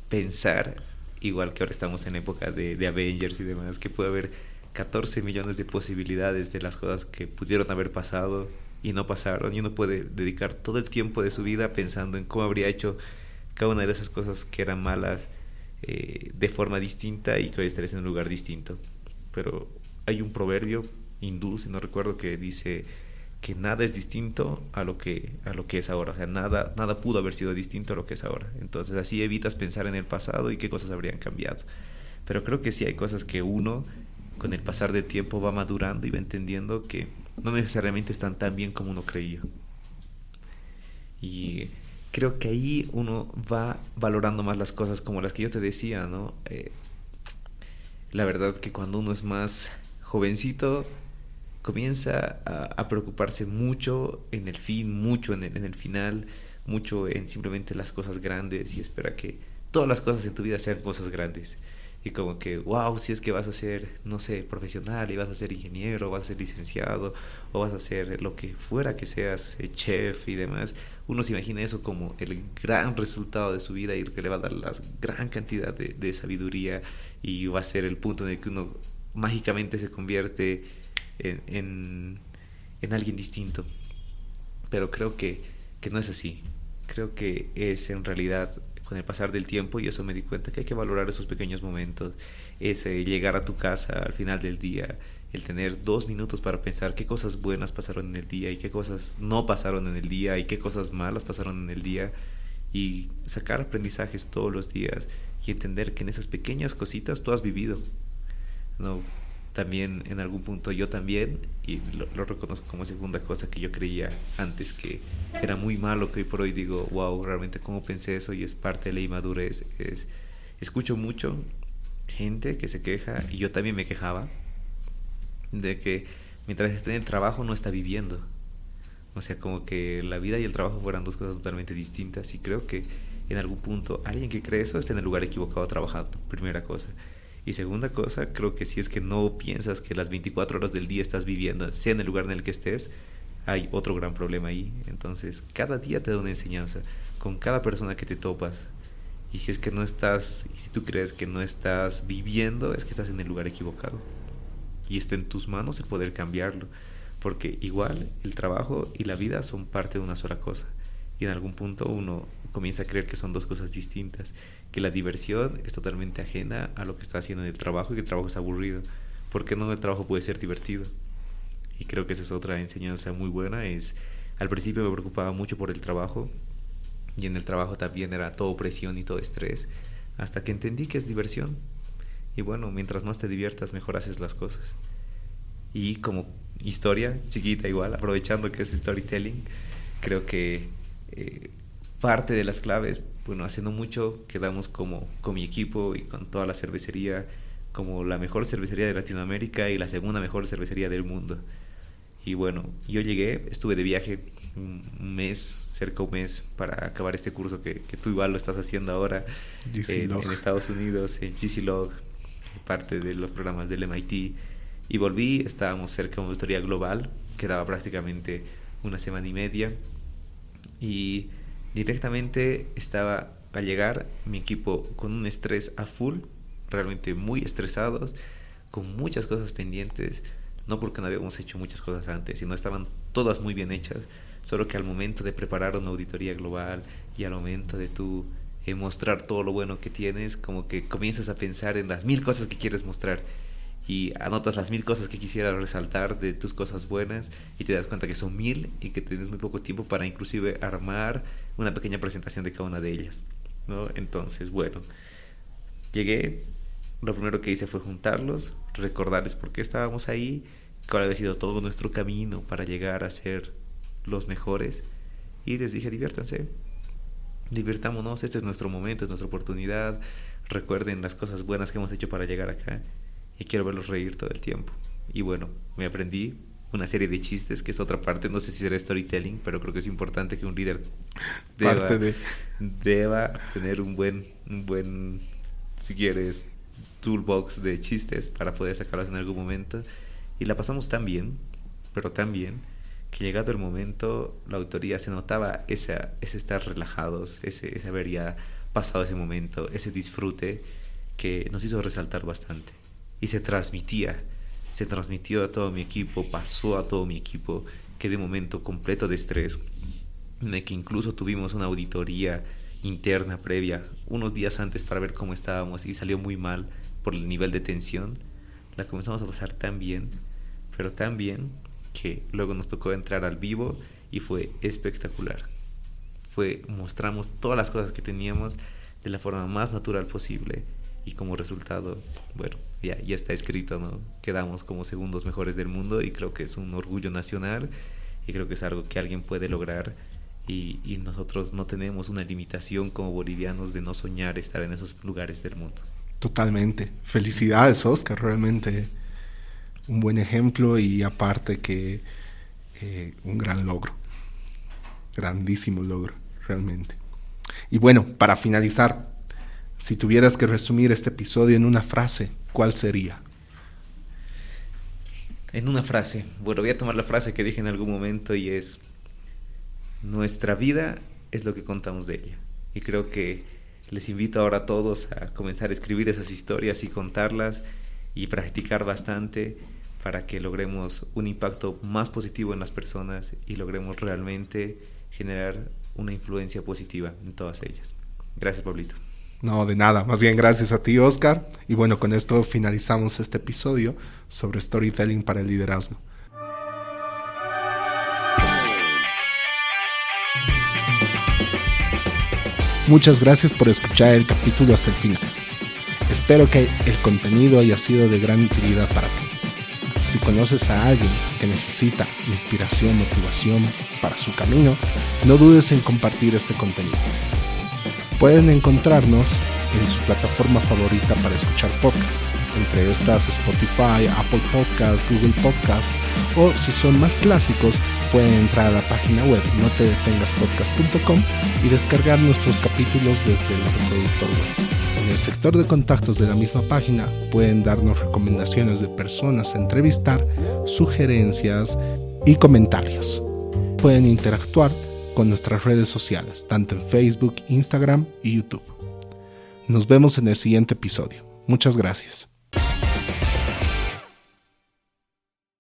pensar, igual que ahora estamos en época de, Avengers y demás, que puede haber 14 millones de posibilidades de las cosas que pudieron haber pasado y no pasaron, y uno puede dedicar todo el tiempo de su vida pensando en cómo habría hecho cada una de esas cosas que eran malas eh, de forma distinta y que hoy estarías en un lugar distinto. Pero hay un proverbio hindú, si no recuerdo, que dice que nada es distinto a lo que a lo que es ahora, o sea, nada nada pudo haber sido distinto a lo que es ahora. Entonces, así evitas pensar en el pasado y qué cosas habrían cambiado. Pero creo que sí hay cosas que uno con el pasar del tiempo va madurando y va entendiendo que no necesariamente están tan bien como uno creía. Y creo que ahí uno va valorando más las cosas como las que yo te decía, ¿no? Eh, la verdad que cuando uno es más jovencito, comienza a, preocuparse mucho en el fin, mucho en el, en el final, mucho en simplemente las cosas grandes y espera que todas las cosas en tu vida sean cosas grandes. Y como que, wow, si es que vas a ser, no sé, profesional y vas a ser ingeniero, vas a ser licenciado, o vas a ser lo que fuera que seas, eh, chef y demás, uno se imagina eso como el gran resultado de su vida y que le va a dar la gran cantidad de, de sabiduría y va a ser el punto en el que uno mágicamente se convierte en, en, alguien distinto. Pero creo que, que no es así. Creo que es en realidad con el pasar del tiempo y eso me di cuenta que hay que valorar esos pequeños momentos, ese llegar a tu casa al final del día, el tener dos minutos para pensar qué cosas buenas pasaron en el día y qué cosas no pasaron en el día y qué cosas malas pasaron en el día y sacar aprendizajes todos los días y entender que en esas pequeñas cositas tú has vivido. No, también en algún punto yo también, y lo, reconozco como segunda cosa que yo creía antes que era muy malo, que hoy por hoy digo, wow, realmente cómo pensé eso y es parte de la inmadurez. Es, escucho mucho gente que se queja, y yo también me quejaba, de que mientras esté en el trabajo no está viviendo. O sea, como que la vida y el trabajo fueran dos cosas totalmente distintas y creo que en algún punto alguien que cree eso está en el lugar equivocado trabajando, primera cosa. Y segunda cosa, creo que si es que no piensas que las 24 horas del día estás viviendo, sea en el lugar en el que estés, hay otro gran problema ahí. Entonces, cada día te da una enseñanza con cada persona que te topas. Y si es que no estás, si tú crees que no estás viviendo, es que estás en el lugar equivocado. Y está en tus manos el poder cambiarlo. Porque igual el trabajo y la vida son parte de una sola cosa. Y en algún punto uno comienza a creer que son dos cosas distintas que la diversión es totalmente ajena a lo que está haciendo en el trabajo y que el trabajo es aburrido. ¿Por qué no el trabajo puede ser divertido? Y creo que esa es otra enseñanza muy buena. Es, al principio me preocupaba mucho por el trabajo y en el trabajo también era todo presión y todo estrés, hasta que entendí que es diversión. Y bueno, mientras más te diviertas, mejor haces las cosas. Y como historia chiquita igual, aprovechando que es storytelling, creo que eh, parte de las claves bueno, haciendo mucho quedamos como con mi equipo y con toda la cervecería como la mejor cervecería de Latinoamérica y la segunda mejor cervecería del mundo. Y bueno, yo llegué, estuve de viaje un mes, cerca de un mes, para acabar este curso que, que tú igual lo estás haciendo ahora en, en, Estados Unidos, en GCLog, parte de los programas del MIT. Y volví, estábamos cerca de una auditoría global, quedaba prácticamente una semana y media. Y directamente estaba a llegar mi equipo con un estrés a full, realmente muy estresados, con muchas cosas pendientes, no porque no habíamos hecho muchas cosas antes, sino estaban todas muy bien hechas, solo que al momento de preparar una auditoría global y al momento de tú eh, mostrar todo lo bueno que tienes, como que comienzas a pensar en las mil cosas que quieres mostrar y anotas las mil cosas que quisieras resaltar de tus cosas buenas y te das cuenta que son mil y que tienes muy poco tiempo para inclusive armar una pequeña presentación de cada una de ellas. ¿no? Entonces, bueno, llegué, lo primero que hice fue juntarlos, recordarles por qué estábamos ahí, cuál había sido todo nuestro camino para llegar a ser los mejores y les dije diviértanse, divirtámonos, este es nuestro momento, es nuestra oportunidad, recuerden las cosas buenas que hemos hecho para llegar acá y quiero verlos reír todo el tiempo. Y bueno, me aprendí una serie de chistes, que es otra parte, no sé si será storytelling, pero creo que es importante que un líder deba, deba tener un buen, un buen, si quieres, toolbox de chistes para poder sacarlos en algún momento. Y la pasamos tan bien, pero tan bien, que llegado el momento, la autoría se notaba ese, ese estar relajados, ese, ese haber ya pasado ese momento, ese disfrute que nos hizo resaltar bastante. Y se transmitía, se transmitió a todo mi equipo, pasó a todo mi equipo, que de momento completo de estrés, de que incluso tuvimos una auditoría interna previa unos días antes para ver cómo estábamos y salió muy mal por el nivel de tensión. La comenzamos a pasar tan bien, pero tan bien que luego nos tocó entrar al vivo y fue espectacular. Fue mostramos todas las cosas que teníamos de la forma más natural posible y como resultado, bueno, ya, ya está escrito, ¿no? Quedamos como segundos mejores del mundo y creo que es un orgullo nacional y creo que es algo que alguien puede lograr y, y nosotros no tenemos una limitación como bolivianos de no soñar estar en esos lugares del mundo. Totalmente. Felicidades, Oscar, realmente un buen ejemplo y aparte que eh, un gran logro. Grandísimo logro, realmente. Y bueno, para finalizar, si tuvieras que resumir este episodio en una frase, ¿cuál sería? En una frase. Bueno, voy a tomar la frase que dije en algún momento y es, nuestra vida es lo que contamos de ella. Y creo que les invito ahora a todos a comenzar a escribir esas historias y contarlas y practicar bastante para que logremos un impacto más positivo en las personas y logremos realmente generar una influencia positiva en todas ellas. Gracias, Pablito. No, de nada. Más bien gracias a ti, Oscar. Y bueno, con esto finalizamos este episodio sobre storytelling para el liderazgo. Muchas gracias por escuchar el capítulo hasta el final. Espero que el contenido haya sido de gran utilidad para ti. Si conoces a alguien que necesita inspiración, motivación para su camino, no dudes en compartir este contenido. Pueden encontrarnos en su plataforma favorita para escuchar podcasts, entre estas Spotify, Apple Podcasts, Google Podcasts, o si son más clásicos, pueden entrar a la página web notedetengaspodcast.com y descargar nuestros capítulos desde el reproductor web. En el sector de contactos de la misma página pueden darnos recomendaciones de personas a entrevistar, sugerencias y comentarios. Pueden interactuar con nuestras redes sociales, tanto en Facebook, Instagram y YouTube. Nos vemos en el siguiente episodio. Muchas gracias.